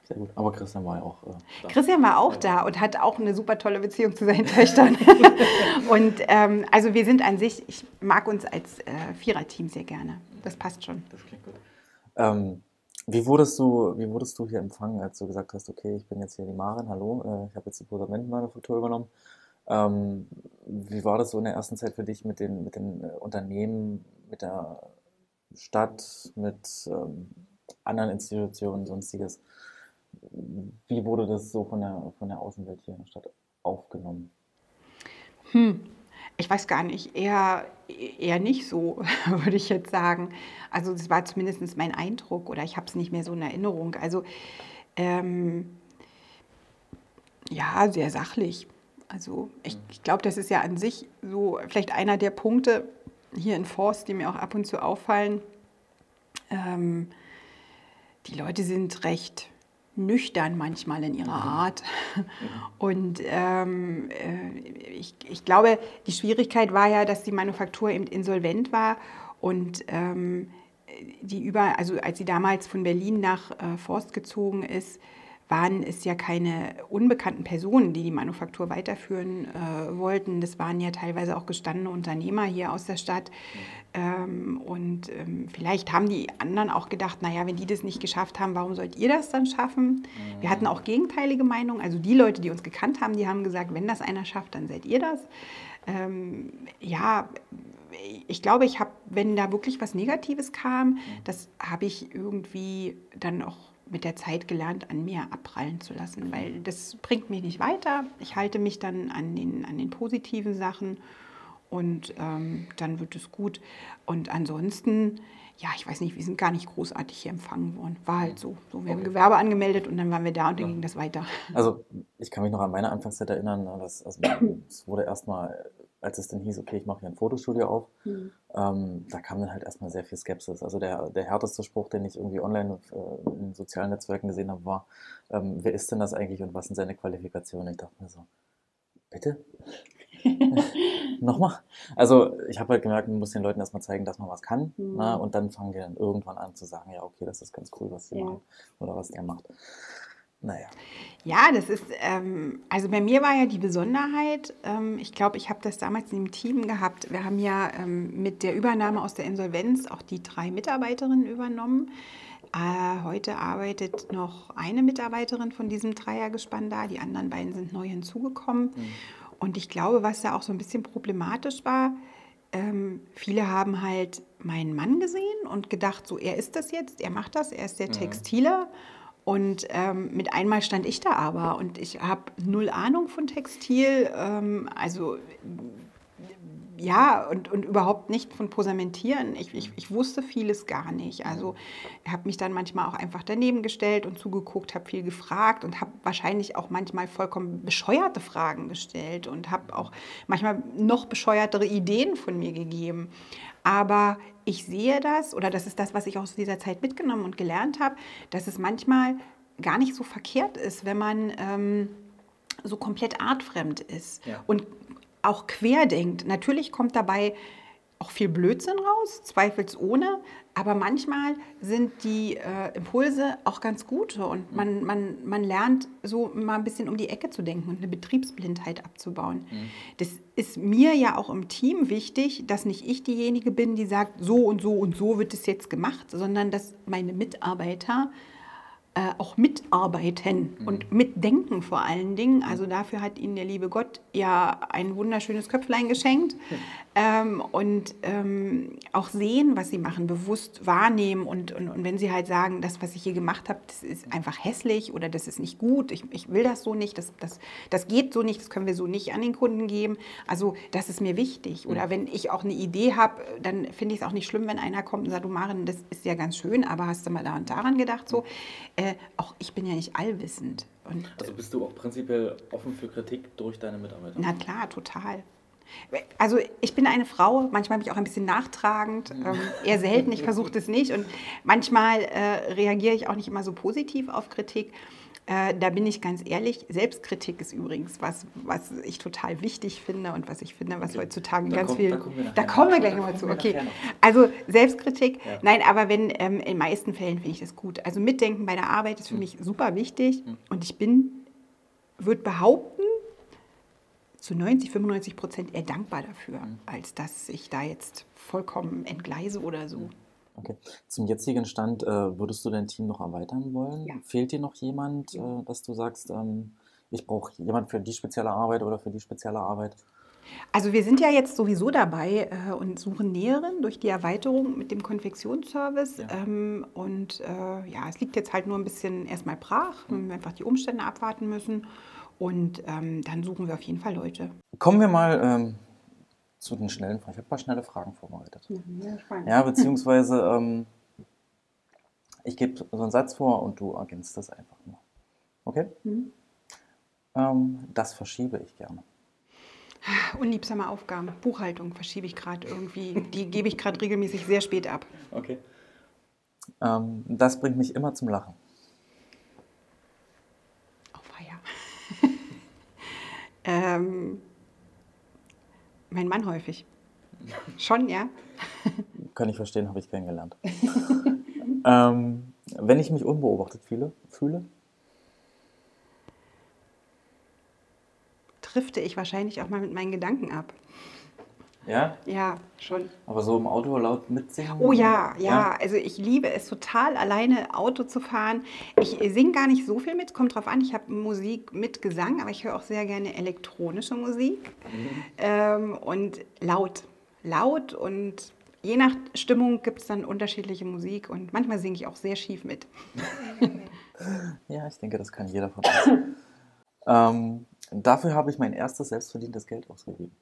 Sehr gut. Aber Christian war ja auch äh, da. Christian war auch da und hat auch eine super tolle Beziehung zu seinen Töchtern. und ähm, also wir sind an sich, ich mag uns als äh, Viererteam sehr gerne. Das passt schon. Das klingt gut. Ähm, wie wurdest du, wie wurdest du hier empfangen, als du gesagt hast, okay, ich bin jetzt hier die Marin, hallo, äh, ich habe jetzt die Posamentenmanufaktur übernommen. Ähm, wie war das so in der ersten Zeit für dich mit den, mit den äh, Unternehmen, mit der Stadt, mit ähm, anderen Institutionen, sonstiges? Wie wurde das so von der, von der Außenwelt hier in der Stadt aufgenommen? Hm, ich weiß gar nicht, eher, eher nicht so, würde ich jetzt sagen. Also das war zumindest mein Eindruck oder ich habe es nicht mehr so in Erinnerung. Also ähm, ja, sehr sachlich. Also ich, ich glaube, das ist ja an sich so vielleicht einer der Punkte hier in Forst, die mir auch ab und zu auffallen. Ähm, die Leute sind recht nüchtern manchmal in ihrer mhm. Art. Und ähm, äh, ich, ich, glaube, die Schwierigkeit war ja, dass die Manufaktur eben insolvent war und ähm, die über, also als sie damals von Berlin nach äh, Forst gezogen ist, waren es ja keine unbekannten Personen, die die Manufaktur weiterführen äh, wollten. Das waren ja teilweise auch gestandene Unternehmer hier aus der Stadt. Ähm, und ähm, vielleicht haben die anderen auch gedacht, naja, wenn die das nicht geschafft haben, warum sollt ihr das dann schaffen? Mhm. Wir hatten auch gegenteilige Meinungen. Also die Leute, die uns gekannt haben, die haben gesagt, wenn das einer schafft, dann seid ihr das. Ähm, ja, ich glaube, ich habe, wenn da wirklich was Negatives kam, das habe ich irgendwie dann auch mit der Zeit gelernt, an mir abprallen zu lassen, weil das bringt mich nicht weiter. Ich halte mich dann an den, an den positiven Sachen und ähm, dann wird es gut. Und ansonsten, ja, ich weiß nicht, wir sind gar nicht großartig hier empfangen worden. War halt so. so wir okay. haben Gewerbe angemeldet und dann waren wir da und dann ja. ging das weiter. Also ich kann mich noch an meine Anfangszeit erinnern, ne, also, es wurde erstmal als es dann hieß, okay, ich mache hier ein Fotostudio auf, mhm. ähm, da kam dann halt erstmal sehr viel Skepsis. Also der, der härteste Spruch, den ich irgendwie online äh, in sozialen Netzwerken gesehen habe, war, ähm, wer ist denn das eigentlich und was sind seine Qualifikationen? Ich dachte mir so, bitte? Nochmal? Also ich habe halt gemerkt, man muss den Leuten erstmal zeigen, dass man was kann. Mhm. Ne, und dann fangen die dann irgendwann an zu sagen, ja, okay, das ist ganz cool, was die ja. machen oder was der macht. Naja. Ja, das ist, ähm, also bei mir war ja die Besonderheit, ähm, ich glaube, ich habe das damals im Team gehabt. Wir haben ja ähm, mit der Übernahme aus der Insolvenz auch die drei Mitarbeiterinnen übernommen. Äh, heute arbeitet noch eine Mitarbeiterin von diesem Dreiergespann da, die anderen beiden sind neu hinzugekommen. Mhm. Und ich glaube, was da auch so ein bisschen problematisch war, ähm, viele haben halt meinen Mann gesehen und gedacht, so er ist das jetzt, er macht das, er ist der mhm. Textiler. Und ähm, mit einmal stand ich da aber und ich habe null Ahnung von Textil. Ähm, also ja, und, und überhaupt nicht von Posamentieren. Ich, ich, ich wusste vieles gar nicht. Also ich habe mich dann manchmal auch einfach daneben gestellt und zugeguckt, habe viel gefragt und habe wahrscheinlich auch manchmal vollkommen bescheuerte Fragen gestellt und habe auch manchmal noch bescheuertere Ideen von mir gegeben. Aber ich sehe das, oder das ist das, was ich aus dieser Zeit mitgenommen und gelernt habe, dass es manchmal gar nicht so verkehrt ist, wenn man ähm, so komplett artfremd ist ja. und auch querdenkt. Natürlich kommt dabei auch viel Blödsinn raus, zweifelsohne, aber manchmal sind die äh, Impulse auch ganz gute und mhm. man, man, man lernt so mal ein bisschen um die Ecke zu denken und eine Betriebsblindheit abzubauen. Mhm. Das ist mir ja auch im Team wichtig, dass nicht ich diejenige bin, die sagt, so und so und so wird es jetzt gemacht, sondern dass meine Mitarbeiter äh, auch mitarbeiten mhm. und mitdenken vor allen Dingen. Also dafür hat ihnen der liebe Gott ja ein wunderschönes Köpflein geschenkt. Ähm, und ähm, auch sehen, was sie machen, bewusst wahrnehmen und, und, und wenn sie halt sagen, das, was ich hier gemacht habe, das ist einfach hässlich oder das ist nicht gut, ich, ich will das so nicht, das, das, das geht so nicht, das können wir so nicht an den Kunden geben. Also das ist mir wichtig. Oder mhm. wenn ich auch eine Idee habe, dann finde ich es auch nicht schlimm, wenn einer kommt und sagt, du Maren, das ist ja ganz schön, aber hast du mal da und daran gedacht so. Äh, äh, auch ich bin ja nicht allwissend. Und, also bist du auch prinzipiell offen für Kritik durch deine Mitarbeiter? Na klar, total. Also ich bin eine Frau, manchmal bin ich auch ein bisschen nachtragend, ähm, eher selten, ich versuche das nicht und manchmal äh, reagiere ich auch nicht immer so positiv auf Kritik. Äh, da bin ich ganz ehrlich. Selbstkritik ist übrigens was, was ich total wichtig finde und was ich finde, was okay. heutzutage da ganz kommt, viel. Da kommen wir, da kommen wir gleich nochmal zu. Okay. Also Selbstkritik. Ja. Nein, aber wenn ähm, in meisten Fällen finde ich das gut. Also Mitdenken bei der Arbeit ist für mhm. mich super wichtig mhm. und ich bin, würde behaupten, zu 90, 95 Prozent eher dankbar dafür, mhm. als dass ich da jetzt vollkommen entgleise oder so. Mhm. Okay. Zum jetzigen Stand, äh, würdest du dein Team noch erweitern wollen? Ja. Fehlt dir noch jemand, äh, dass du sagst, ähm, ich brauche jemanden für die spezielle Arbeit oder für die spezielle Arbeit? Also wir sind ja jetzt sowieso dabei äh, und suchen Näheren durch die Erweiterung mit dem Konfektionsservice. Ja. Ähm, und äh, ja, es liegt jetzt halt nur ein bisschen erstmal brach, mhm. wenn wir einfach die Umstände abwarten müssen. Und ähm, dann suchen wir auf jeden Fall Leute. Kommen wir mal ähm, zu den schnellen Fragen. Ich habe ein paar schnelle Fragen vorbereitet. Ja, ja beziehungsweise ähm, ich gebe so einen Satz vor und du ergänzt das einfach nur. Okay? Mhm. Ähm, das verschiebe ich gerne. Unliebsame Aufgaben. Buchhaltung verschiebe ich gerade irgendwie. Die gebe ich gerade regelmäßig sehr spät ab. Okay. Ähm, das bringt mich immer zum Lachen. Oh, feier. Ähm, mein Mann häufig. Schon, ja. Kann ich verstehen, habe ich kennengelernt. ähm, wenn ich mich unbeobachtet fühle, fühle drifte ich wahrscheinlich auch mal mit meinen Gedanken ab. Ja? Ja, schon. Aber so im Auto laut mitsingen? Oh ja, ja, ja, Also ich liebe es total, alleine Auto zu fahren. Ich singe gar nicht so viel mit, kommt drauf an. Ich habe Musik mit Gesang, aber ich höre auch sehr gerne elektronische Musik. Mhm. Ähm, und laut. Laut und je nach Stimmung gibt es dann unterschiedliche Musik und manchmal singe ich auch sehr schief mit. ja, ich denke, das kann jeder von uns. ähm, Dafür habe ich mein erstes selbstverdientes Geld ausgegeben.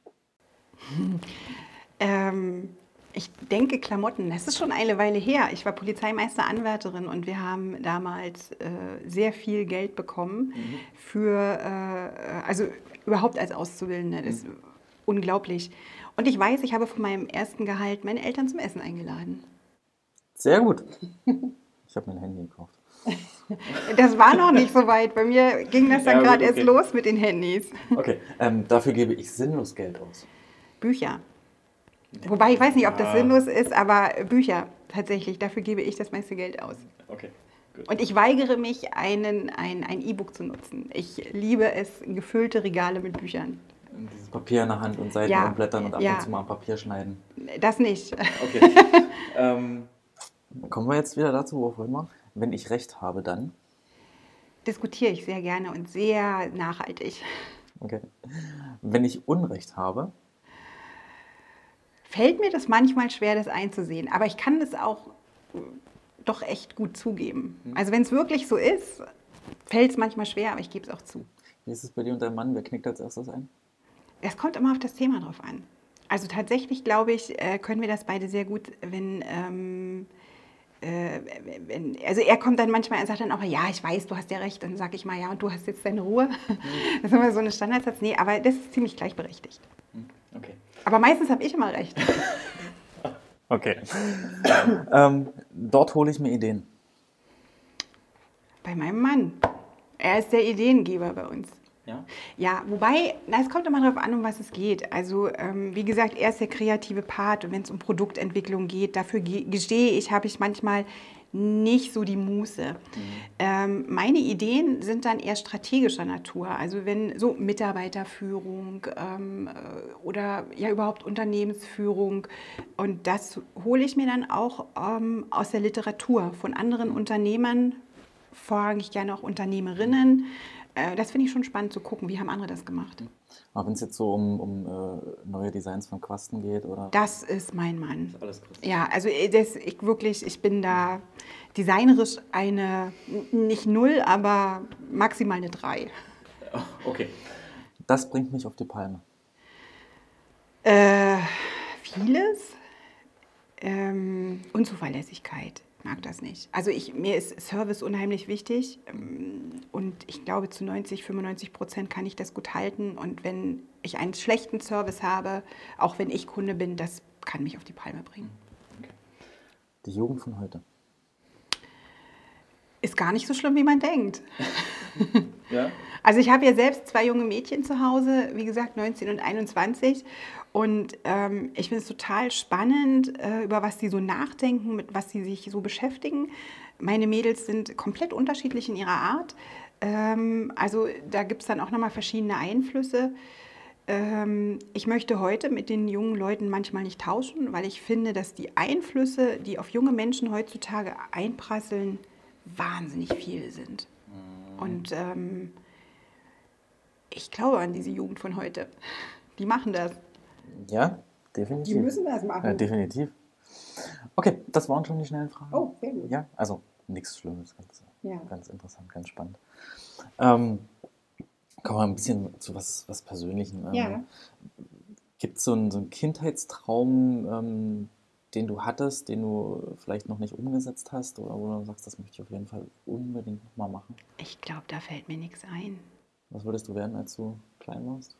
Ähm, ich denke Klamotten. Das ist schon eine Weile her. Ich war Polizeimeisteranwärterin und wir haben damals äh, sehr viel Geld bekommen mhm. für, äh, also überhaupt als Auszubildende. Das ist mhm. unglaublich. Und ich weiß, ich habe von meinem ersten Gehalt meine Eltern zum Essen eingeladen. Sehr gut. Ich habe mir ein Handy gekauft. Das war noch nicht so weit. Bei mir ging das dann ja, gerade okay. erst los mit den Handys. Okay, ähm, dafür gebe ich sinnlos Geld aus. Bücher. Wobei ich weiß nicht, ob das sinnlos ist, aber Bücher tatsächlich. Dafür gebe ich das meiste Geld aus. Okay. Gut. Und ich weigere mich, einen, ein, ein E-Book zu nutzen. Ich liebe es, gefüllte Regale mit Büchern. Dieses Papier in der Hand und Seiten ja, umblättern und ab ja. und zu mal Papier schneiden. Das nicht. Okay. ähm, kommen wir jetzt wieder dazu, wo wir waren? Wenn ich recht habe, dann? Diskutiere ich sehr gerne und sehr nachhaltig. Okay. Wenn ich Unrecht habe? Fällt mir das manchmal schwer, das einzusehen. Aber ich kann das auch doch echt gut zugeben. Hm. Also wenn es wirklich so ist, fällt es manchmal schwer, aber ich gebe es auch zu. Wie ist es bei dir und deinem Mann? Wer knickt als erstes ein? Es kommt immer auf das Thema drauf an. Also tatsächlich glaube ich, äh, können wir das beide sehr gut, wenn ähm, äh, wenn, also er kommt dann manchmal und sagt dann auch, ja, ich weiß, du hast ja recht. Dann sage ich mal, ja, und du hast jetzt deine Ruhe. Mhm. Das ist immer so ein Standardsatz. Nee, aber das ist ziemlich gleichberechtigt. Okay. Aber meistens habe ich immer recht. okay. ähm, dort hole ich mir Ideen. Bei meinem Mann. Er ist der Ideengeber bei uns. Ja, ja wobei, na, es kommt immer darauf an, um was es geht. Also, ähm, wie gesagt, er ist der kreative Part und wenn es um Produktentwicklung geht, dafür gestehe ich, habe ich manchmal nicht so die Muße. Mhm. Ähm, meine Ideen sind dann eher strategischer Natur. Also wenn so Mitarbeiterführung ähm, äh, oder ja überhaupt Unternehmensführung und das hole ich mir dann auch ähm, aus der Literatur von anderen Unternehmern, vorrangig gerne auch Unternehmerinnen, äh, das finde ich schon spannend zu gucken, wie haben andere das gemacht. Aber wenn es jetzt so um, um äh, neue Designs von Quasten geht, oder? Das ist mein Mann. Das ist alles Christ. Ja, also äh, das, ich wirklich, ich bin da designerisch eine, nicht null, aber maximal eine drei. Okay. Das bringt mich auf die Palme. Äh, vieles. Ähm, Unzuverlässigkeit mag das nicht. Also ich, mir ist Service unheimlich wichtig ähm, und ich glaube, zu 90, 95 Prozent kann ich das gut halten. Und wenn ich einen schlechten Service habe, auch wenn ich Kunde bin, das kann mich auf die Palme bringen. Okay. Die Jugend von heute. Ist gar nicht so schlimm, wie man denkt. ja? Also ich habe ja selbst zwei junge Mädchen zu Hause, wie gesagt 19 und 21. Und ähm, ich finde es total spannend, äh, über was sie so nachdenken, mit was sie sich so beschäftigen. Meine Mädels sind komplett unterschiedlich in ihrer Art. Ähm, also da gibt es dann auch nochmal verschiedene Einflüsse. Ähm, ich möchte heute mit den jungen Leuten manchmal nicht tauschen, weil ich finde, dass die Einflüsse, die auf junge Menschen heutzutage einprasseln, wahnsinnig viele sind. Mhm. Und ähm, ich glaube an diese Jugend von heute. Die machen das. Ja, definitiv. Die müssen das machen. Ja, definitiv. Okay, das waren schon die schnellen Fragen. Oh, sehr gut. Ja, also nichts Schlimmes, ganz, ja. ganz interessant, ganz spannend. Ähm, kommen wir ein bisschen zu was, was Persönlichem. Ähm, ja. Gibt es so einen, so einen Kindheitstraum, ähm, den du hattest, den du vielleicht noch nicht umgesetzt hast oder wo du sagst, das möchte ich auf jeden Fall unbedingt nochmal machen? Ich glaube, da fällt mir nichts ein. Was würdest du werden, als du klein warst?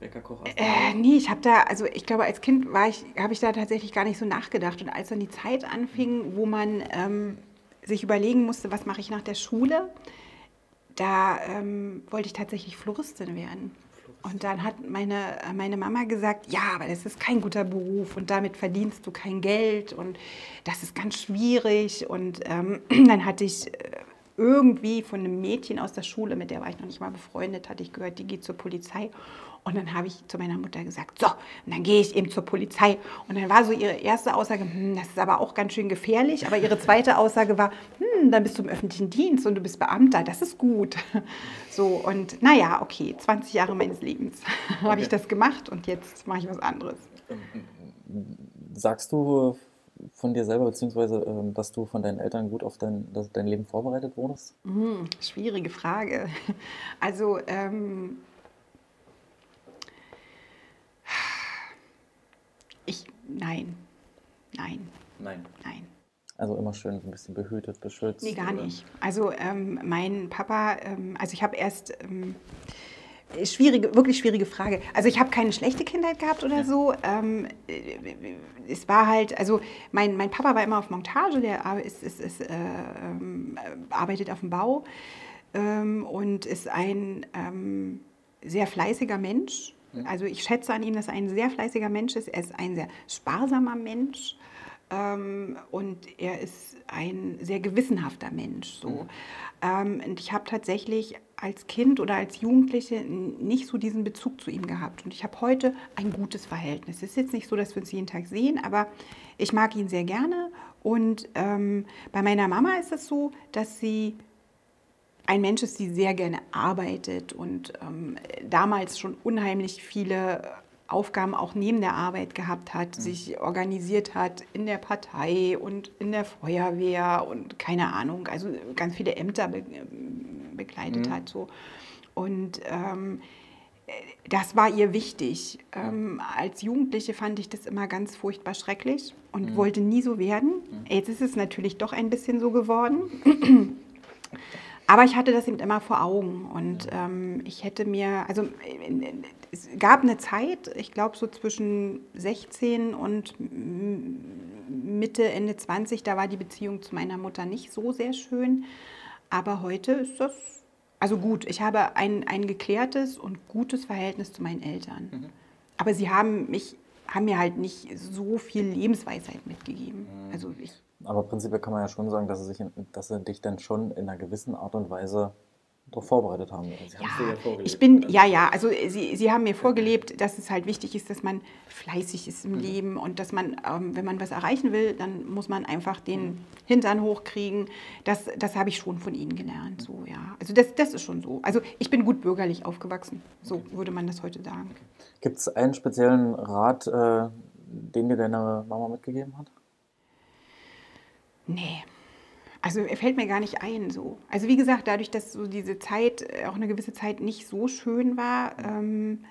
Bäckerkoch? Äh, nee, ich habe da, also ich glaube, als Kind war ich, habe ich da tatsächlich gar nicht so nachgedacht. Und als dann die Zeit anfing, wo man ähm, sich überlegen musste, was mache ich nach der Schule, da ähm, wollte ich tatsächlich Floristin werden. Und dann hat meine, meine Mama gesagt, ja, aber das ist kein guter Beruf und damit verdienst du kein Geld und das ist ganz schwierig. Und ähm, dann hatte ich äh, irgendwie von einem Mädchen aus der Schule, mit der war ich noch nicht mal befreundet, hatte ich gehört, die geht zur Polizei. Und dann habe ich zu meiner Mutter gesagt, so, und dann gehe ich eben zur Polizei. Und dann war so ihre erste Aussage, hm, das ist aber auch ganz schön gefährlich. Aber ihre zweite Aussage war, hm, dann bist du im öffentlichen Dienst und du bist Beamter, das ist gut. So, und naja, okay, 20 Jahre meines Lebens okay. habe ich das gemacht und jetzt mache ich was anderes. Sagst du von dir selber, beziehungsweise ähm, dass du von deinen Eltern gut auf dein, dein Leben vorbereitet wurdest? Hm, schwierige Frage. Also, ähm, Ich, nein. Nein. Nein. Nein. Also immer schön ein bisschen behütet, beschützt? Nee, gar oder? nicht. Also ähm, mein Papa, ähm, also ich habe erst, ähm, schwierige, wirklich schwierige Frage. Also ich habe keine schlechte Kindheit gehabt oder ja. so. Ähm, äh, es war halt, also mein, mein Papa war immer auf Montage, der ist, ist, ist, äh, ähm, arbeitet auf dem Bau ähm, und ist ein sehr fleißiger Mensch also ich schätze an ihm, dass er ein sehr fleißiger Mensch ist. Er ist ein sehr sparsamer Mensch ähm, und er ist ein sehr gewissenhafter Mensch. So. Mhm. Ähm, und ich habe tatsächlich als Kind oder als Jugendliche nicht so diesen Bezug zu ihm gehabt. Und ich habe heute ein gutes Verhältnis. Es ist jetzt nicht so, dass wir uns jeden Tag sehen, aber ich mag ihn sehr gerne. Und ähm, bei meiner Mama ist es so, dass sie ein Mensch ist, die sehr gerne arbeitet und ähm, damals schon unheimlich viele Aufgaben auch neben der Arbeit gehabt hat, mhm. sich organisiert hat in der Partei und in der Feuerwehr und keine Ahnung, also ganz viele Ämter be begleitet mhm. hat. So. Und ähm, das war ihr wichtig. Ähm, als Jugendliche fand ich das immer ganz furchtbar schrecklich und mhm. wollte nie so werden. Mhm. Jetzt ist es natürlich doch ein bisschen so geworden. Aber ich hatte das eben immer vor Augen und ähm, ich hätte mir, also es gab eine Zeit, ich glaube so zwischen 16 und Mitte, Ende 20, da war die Beziehung zu meiner Mutter nicht so sehr schön. Aber heute ist das, also gut, ich habe ein, ein geklärtes und gutes Verhältnis zu meinen Eltern. Mhm. Aber sie haben mich, haben mir halt nicht so viel Lebensweisheit mitgegeben. Mhm. Also ich aber prinzipiell kann man ja schon sagen, dass sie, sich, dass sie dich dann schon in einer gewissen Art und Weise doch vorbereitet haben. Sie ja, ja ich bin, ja, ja, also sie, sie haben mir vorgelebt, dass es halt wichtig ist, dass man fleißig ist im mhm. Leben und dass man, ähm, wenn man was erreichen will, dann muss man einfach den. Hintern hochkriegen. Das, das habe ich schon von ihnen gelernt, so, ja. Also das, das ist schon so. Also ich bin gut bürgerlich aufgewachsen, so okay. würde man das heute sagen. Gibt es einen speziellen Rat, äh, den dir deine Mama mitgegeben hat? Nee. Also er fällt mir gar nicht ein so. Also wie gesagt, dadurch, dass so diese Zeit, äh, auch eine gewisse Zeit nicht so schön war, ähm,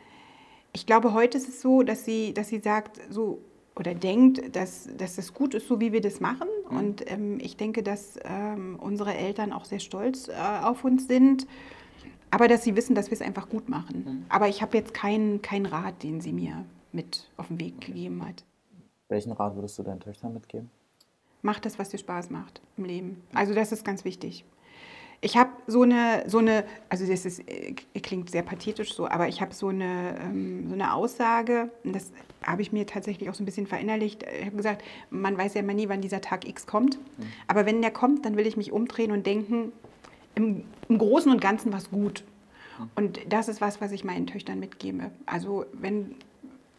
ich glaube, heute ist es so, dass sie, dass sie sagt, so oder denkt, dass, dass das gut ist, so wie wir das machen. Mhm. Und ähm, ich denke, dass ähm, unsere Eltern auch sehr stolz äh, auf uns sind, aber dass sie wissen, dass wir es einfach gut machen. Mhm. Aber ich habe jetzt keinen kein Rat, den sie mir mit auf den Weg gegeben hat. Welchen Rat würdest du deinen Töchtern mitgeben? mach das, was dir Spaß macht im Leben. Also das ist ganz wichtig. Ich habe so eine, so eine, also das ist, äh, klingt sehr pathetisch so, aber ich habe so eine, ähm, so eine Aussage, und das habe ich mir tatsächlich auch so ein bisschen verinnerlicht. Ich habe gesagt, man weiß ja immer nie, wann dieser Tag X kommt. Mhm. Aber wenn der kommt, dann will ich mich umdrehen und denken, im, im Großen und Ganzen was gut. Und das ist was, was ich meinen Töchtern mitgebe. Also wenn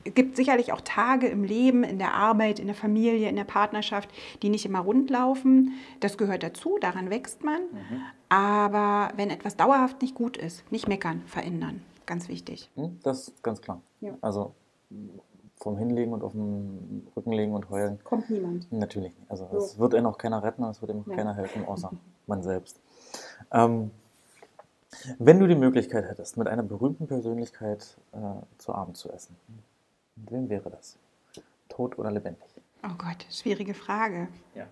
es gibt sicherlich auch Tage im Leben, in der Arbeit, in der Familie, in der Partnerschaft, die nicht immer rund laufen. Das gehört dazu, daran wächst man. Mhm. Aber wenn etwas dauerhaft nicht gut ist, nicht meckern, verändern. Ganz wichtig. Hm, das ist ganz klar. Ja. Also vom Hinlegen und auf dem Rücken legen und heulen. Kommt niemand. Natürlich nicht. Also es so. wird einem auch keiner retten, es wird ihm auch ja. keiner helfen, außer man selbst. Ähm, wenn du die Möglichkeit hättest, mit einer berühmten Persönlichkeit äh, zu Abend zu essen, wem wäre das? Tot oder lebendig? Oh Gott, schwierige Frage. Ja.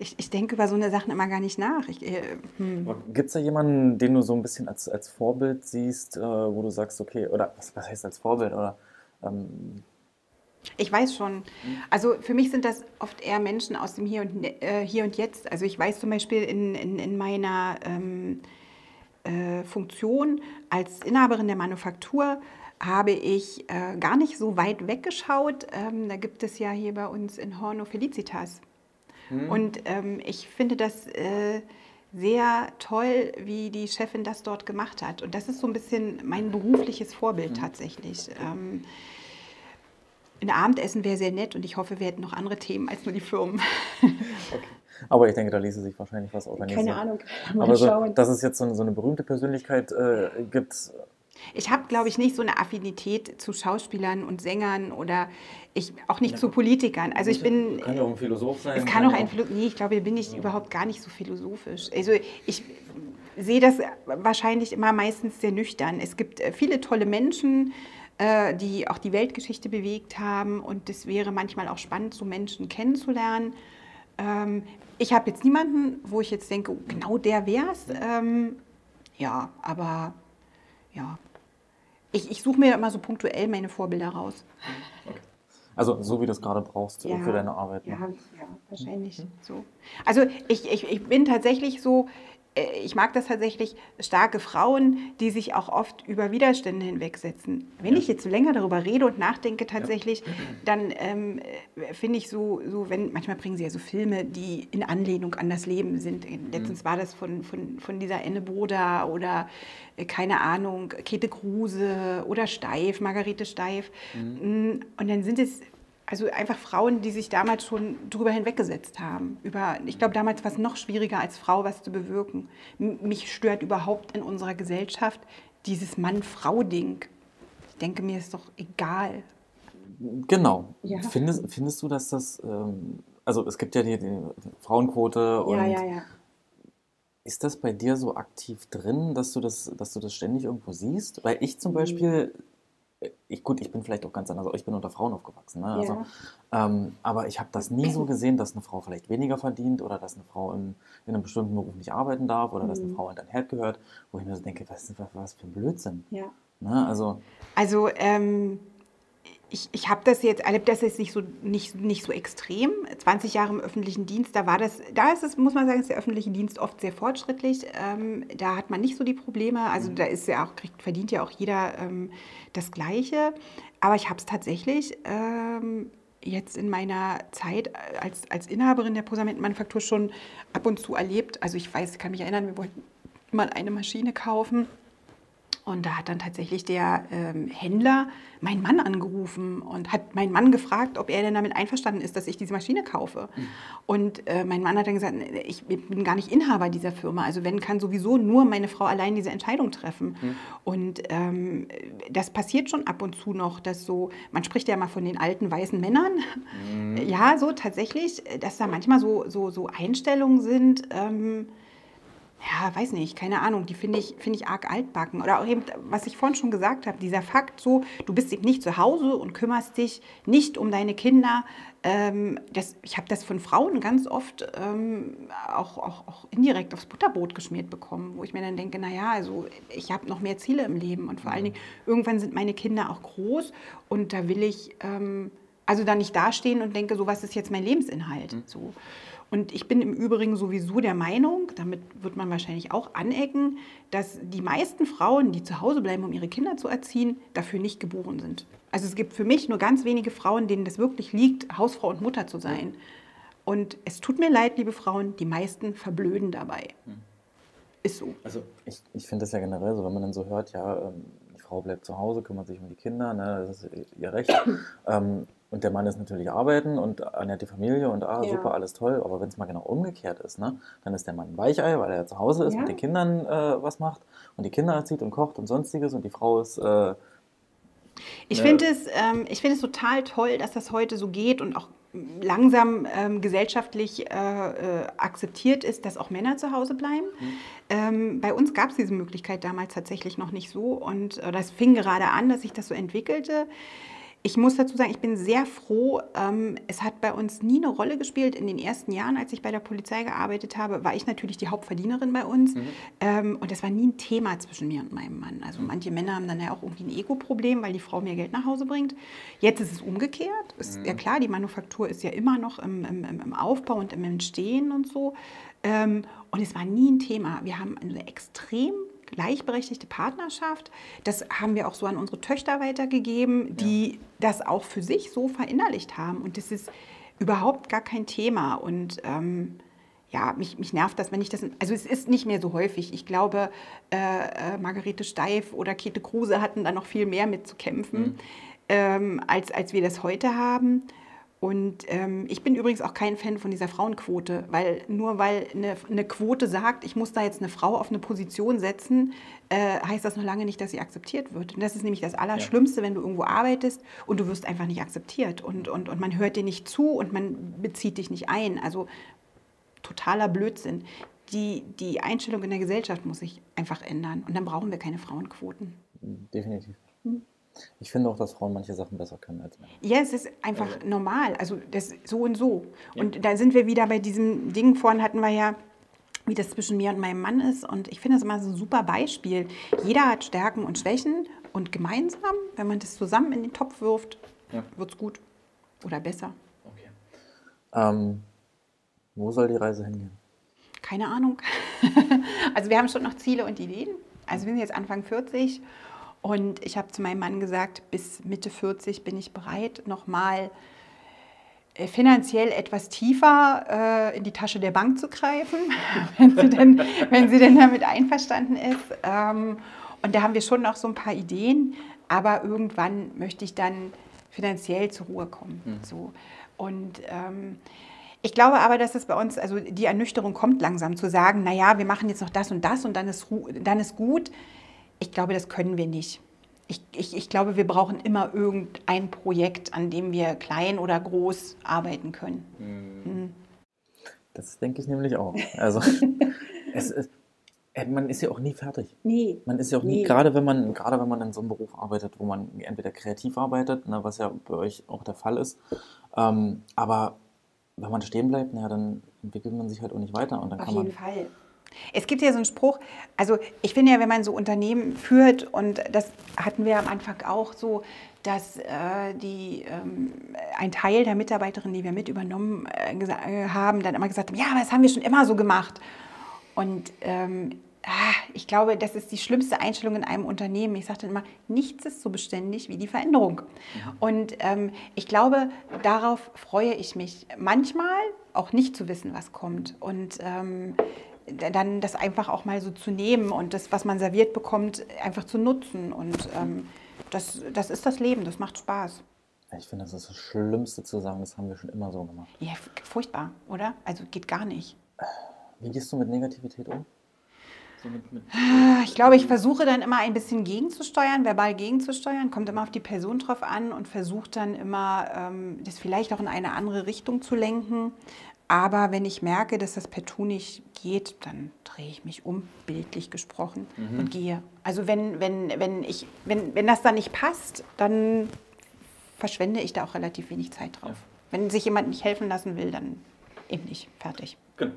Ich, ich denke über so eine Sachen immer gar nicht nach. Äh, hm. Gibt es da jemanden, den du so ein bisschen als, als Vorbild siehst, äh, wo du sagst, okay, oder was, was heißt als Vorbild? Oder, ähm, ich weiß schon. Also für mich sind das oft eher Menschen aus dem Hier und, äh, Hier und Jetzt. Also ich weiß zum Beispiel in, in, in meiner ähm, äh, Funktion als Inhaberin der Manufaktur habe ich äh, gar nicht so weit weggeschaut. Ähm, da gibt es ja hier bei uns in Horno Felicitas. Mhm. Und ähm, ich finde das äh, sehr toll, wie die Chefin das dort gemacht hat. Und das ist so ein bisschen mein berufliches Vorbild mhm. tatsächlich. Ähm, ein Abendessen wäre sehr nett und ich hoffe, wir hätten noch andere Themen als nur die Firmen. Okay. Aber ich denke, da ließe sich wahrscheinlich was organisieren. Keine Ahnung. Mal Aber so, dass es jetzt so, so eine berühmte Persönlichkeit äh, gibt, ich habe, glaube ich, nicht so eine Affinität zu Schauspielern und Sängern oder ich auch nicht ja. zu Politikern. Also ich bin. Kann ja auch ein Philosoph sein. Es kann auch ein Philosoph. Nee, ich glaube, bin ich ja. überhaupt gar nicht so philosophisch. Also ich sehe das wahrscheinlich immer meistens sehr nüchtern. Es gibt äh, viele tolle Menschen, äh, die auch die Weltgeschichte bewegt haben und es wäre manchmal auch spannend, so Menschen kennenzulernen. Ähm, ich habe jetzt niemanden, wo ich jetzt denke, genau der wäre es. Ähm, ja, aber ja, ich, ich suche mir immer so punktuell meine Vorbilder raus. Okay. Also so wie du es gerade brauchst ja, für deine Arbeit. Ne? Ja, ja wahrscheinlich mhm. so. Also ich, ich, ich bin tatsächlich so, ich mag das tatsächlich, starke Frauen, die sich auch oft über Widerstände hinwegsetzen. Wenn ja. ich jetzt länger darüber rede und nachdenke tatsächlich, ja. dann ähm, äh, finde ich so, so, wenn, manchmal bringen sie ja so Filme, die in Anlehnung an das Leben sind. Letztens mhm. war das von, von, von dieser Enne Boda oder äh, keine Ahnung, Käthe Kruse oder Steif, Margarete Steif. Mhm. Mm, und dann sind es also einfach Frauen, die sich damals schon drüber hinweggesetzt haben. Über, ich glaube, damals war es noch schwieriger, als Frau was zu bewirken. Mich stört überhaupt in unserer Gesellschaft dieses Mann-Frau-Ding. Ich denke, mir ist doch egal. Genau. Ja. Findest, findest du, dass das, ähm, also es gibt ja die, die Frauenquote und ja, ja, ja. Ist das bei dir so aktiv drin, dass du das, dass du das ständig irgendwo siehst? Weil ich zum mhm. Beispiel ich, gut, ich bin vielleicht auch ganz anders, ich bin unter Frauen aufgewachsen. Ne? Ja. Also, ähm, aber ich habe das nie so gesehen, dass eine Frau vielleicht weniger verdient oder dass eine Frau in, in einem bestimmten Beruf nicht arbeiten darf oder mhm. dass eine mhm. Frau in ein Herd gehört, wo ich mir so denke, was, was, was für ein Blödsinn. Ja. Ne? Also, also ähm, ich, ich habe das jetzt, erlebt das jetzt nicht so, nicht, nicht so extrem. 20 Jahre im öffentlichen Dienst, da war das, da ist es, muss man sagen, ist der öffentliche Dienst oft sehr fortschrittlich. Ähm, da hat man nicht so die Probleme. Also mhm. da ist ja auch, kriegt, verdient ja auch jeder ähm, das Gleiche. Aber ich habe es tatsächlich ähm, jetzt in meiner Zeit als, als Inhaberin der Posamentenmanufaktur schon ab und zu erlebt. Also ich weiß, ich kann mich erinnern, wir wollten mal eine Maschine kaufen und da hat dann tatsächlich der ähm, Händler meinen Mann angerufen und hat meinen Mann gefragt, ob er denn damit einverstanden ist, dass ich diese Maschine kaufe. Mhm. Und äh, mein Mann hat dann gesagt, ich bin gar nicht Inhaber dieser Firma. Also wenn, kann sowieso nur meine Frau allein diese Entscheidung treffen. Mhm. Und ähm, das passiert schon ab und zu noch, dass so, man spricht ja mal von den alten weißen Männern. Mhm. Ja, so tatsächlich, dass da manchmal so, so, so Einstellungen sind. Ähm, ja, weiß nicht, keine Ahnung, die finde ich, find ich arg altbacken. Oder auch eben, was ich vorhin schon gesagt habe, dieser Fakt so, du bist eben nicht zu Hause und kümmerst dich nicht um deine Kinder. Ähm, das, ich habe das von Frauen ganz oft ähm, auch, auch, auch indirekt aufs Butterbrot geschmiert bekommen, wo ich mir dann denke, naja, also ich habe noch mehr Ziele im Leben und vor allen Dingen, irgendwann sind meine Kinder auch groß und da will ich ähm, also da nicht dastehen und denke, so was ist jetzt mein Lebensinhalt. Mhm. So. Und ich bin im Übrigen sowieso der Meinung, damit wird man wahrscheinlich auch anecken, dass die meisten Frauen, die zu Hause bleiben, um ihre Kinder zu erziehen, dafür nicht geboren sind. Also es gibt für mich nur ganz wenige Frauen, denen das wirklich liegt, Hausfrau und Mutter zu sein. Und es tut mir leid, liebe Frauen, die meisten verblöden dabei. Hm. Ist so. Also ich, ich finde das ja generell so, wenn man dann so hört, ja, ähm, Frau bleibt zu Hause, kümmert sich um die Kinder, ne, das ist ihr Recht. ähm, und der Mann ist natürlich arbeiten und ernährt die Familie und ah, ja. super, alles toll. Aber wenn es mal genau umgekehrt ist, ne, dann ist der Mann ein Weichei, weil er zu Hause ist, ja. mit den Kindern äh, was macht und die Kinder erzieht und kocht und sonstiges und die Frau ist. Äh, ich finde es, ähm, find es total toll, dass das heute so geht und auch langsam ähm, gesellschaftlich äh, äh, akzeptiert ist, dass auch Männer zu Hause bleiben. Mhm. Ähm, bei uns gab es diese Möglichkeit damals tatsächlich noch nicht so und äh, das fing gerade an, dass sich das so entwickelte. Ich muss dazu sagen, ich bin sehr froh. Ähm, es hat bei uns nie eine Rolle gespielt. In den ersten Jahren, als ich bei der Polizei gearbeitet habe, war ich natürlich die Hauptverdienerin bei uns. Mhm. Ähm, und das war nie ein Thema zwischen mir und meinem Mann. Also manche Männer haben dann ja auch irgendwie ein Ego-Problem, weil die Frau mehr Geld nach Hause bringt. Jetzt ist es umgekehrt. Ist mhm. ja klar, die Manufaktur ist ja immer noch im, im, im Aufbau und im Entstehen und so. Ähm, und es war nie ein Thema. Wir haben eine extrem gleichberechtigte Partnerschaft. Das haben wir auch so an unsere Töchter weitergegeben, die ja. das auch für sich so verinnerlicht haben. Und das ist überhaupt gar kein Thema. Und ähm, ja, mich, mich nervt das, wenn ich das. Also, es ist nicht mehr so häufig. Ich glaube, äh, äh, Margarete Steif oder Käthe Kruse hatten da noch viel mehr mit zu kämpfen, mhm. ähm, als, als wir das heute haben. Und ähm, ich bin übrigens auch kein Fan von dieser Frauenquote, weil nur weil eine, eine, Quote sagt, ich muss da jetzt eine Frau auf eine Position setzen, äh, heißt das noch lange nicht, dass sie akzeptiert wird. Und das ist nämlich das Allerschlimmste, ja. wenn du irgendwo arbeitest und du wirst einfach nicht akzeptiert und, und, und man hört dir nicht zu und man bezieht dich nicht ein. Also totaler Blödsinn. Die, die Einstellung in der Gesellschaft muss sich einfach ändern und dann brauchen wir keine Frauenquoten. Definitiv. Hm. Ich finde auch, dass Frauen manche Sachen besser können als Männer. Ja, es ist einfach also. normal. Also das so und so. Ja. Und da sind wir wieder bei diesem Ding. Vorhin hatten wir ja, wie das zwischen mir und meinem Mann ist. Und ich finde das immer so ein super Beispiel. Jeder hat Stärken und Schwächen. Und gemeinsam, wenn man das zusammen in den Topf wirft, ja. wird es gut oder besser. Okay. Ähm, wo soll die Reise hingehen? Keine Ahnung. also wir haben schon noch Ziele und Ideen. Also wir sind jetzt Anfang 40 und ich habe zu meinem Mann gesagt, bis Mitte 40 bin ich bereit, nochmal äh, finanziell etwas tiefer äh, in die Tasche der Bank zu greifen, wenn, sie denn, wenn sie denn damit einverstanden ist. Ähm, und da haben wir schon noch so ein paar Ideen, aber irgendwann möchte ich dann finanziell zur Ruhe kommen. Mhm. So. Und ähm, ich glaube aber, dass es bei uns, also die Ernüchterung kommt langsam zu sagen, naja, wir machen jetzt noch das und das und dann ist, dann ist gut. Ich glaube, das können wir nicht. Ich, ich, ich glaube, wir brauchen immer irgendein Projekt, an dem wir klein oder groß arbeiten können. Mhm. Das denke ich nämlich auch. Also es ist, äh, man ist ja auch nie fertig. Nee. Man ist ja auch nie, nee. gerade wenn man, gerade wenn man in so einem Beruf arbeitet, wo man entweder kreativ arbeitet, ne, was ja bei euch auch der Fall ist, ähm, aber wenn man stehen bleibt, na, dann entwickelt man sich halt auch nicht weiter. Und dann Auf kann jeden man, Fall. Es gibt ja so einen Spruch, also ich finde ja, wenn man so Unternehmen führt, und das hatten wir am Anfang auch so, dass äh, die, ähm, ein Teil der Mitarbeiterinnen, die wir mit übernommen äh, äh, haben, dann immer gesagt haben, ja, aber das haben wir schon immer so gemacht. Und ähm, ah, ich glaube, das ist die schlimmste Einstellung in einem Unternehmen. Ich sage dann immer, nichts ist so beständig wie die Veränderung. Ja. Und ähm, ich glaube, darauf freue ich mich. Manchmal auch nicht zu wissen, was kommt. Und ähm, dann das einfach auch mal so zu nehmen und das, was man serviert bekommt, einfach zu nutzen. Und ähm, das, das ist das Leben, das macht Spaß. Ich finde, das ist das Schlimmste zu sagen, das haben wir schon immer so gemacht. Ja, furchtbar, oder? Also geht gar nicht. Wie gehst du mit Negativität um? So mit, mit ah, ich glaube, ich versuche dann immer ein bisschen gegenzusteuern, verbal gegenzusteuern, kommt immer auf die Person drauf an und versuche dann immer, ähm, das vielleicht auch in eine andere Richtung zu lenken. Aber wenn ich merke, dass das partout nicht geht, dann drehe ich mich um, bildlich gesprochen, mhm. und gehe. Also wenn, wenn, wenn, ich, wenn, wenn das dann nicht passt, dann verschwende ich da auch relativ wenig Zeit drauf. Ja. Wenn sich jemand nicht helfen lassen will, dann eben nicht. Fertig. Genau.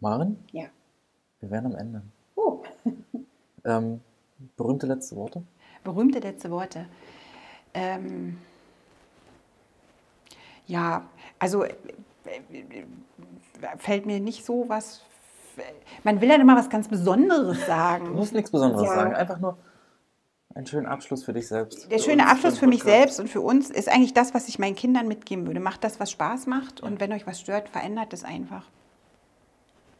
Maren? Ja. Wir wären am Ende. Oh. ähm, berühmte letzte Worte? Berühmte letzte Worte. Ähm, ja, also äh, fällt mir nicht so was. Man will dann immer was ganz Besonderes sagen. Du musst nichts Besonderes ja. sagen, einfach nur einen schönen Abschluss für dich selbst. Der schöne Abschluss für mich selbst und für uns ist eigentlich das, was ich meinen Kindern mitgeben würde. Macht das, was Spaß macht und wenn euch was stört, verändert es einfach.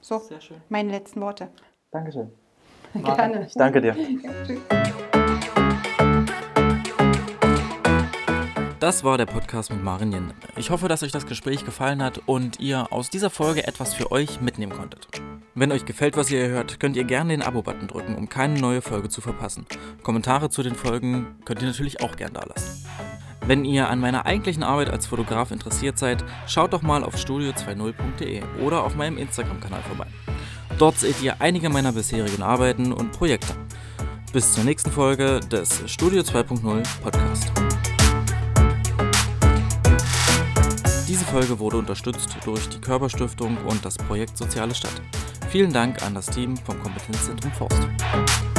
So, meine letzten Worte. Dankeschön. Gerne. Ich danke dir. Das war der Podcast mit Marin Jende. Ich hoffe, dass euch das Gespräch gefallen hat und ihr aus dieser Folge etwas für euch mitnehmen konntet. Wenn euch gefällt, was ihr hört, könnt ihr gerne den Abo-Button drücken, um keine neue Folge zu verpassen. Kommentare zu den Folgen könnt ihr natürlich auch gerne da lassen. Wenn ihr an meiner eigentlichen Arbeit als Fotograf interessiert seid, schaut doch mal auf studio20.de oder auf meinem Instagram-Kanal vorbei. Dort seht ihr einige meiner bisherigen Arbeiten und Projekte. Bis zur nächsten Folge des Studio 2.0 Podcast. Diese Folge wurde unterstützt durch die Körperstiftung und das Projekt Soziale Stadt. Vielen Dank an das Team vom Kompetenzzentrum Forst.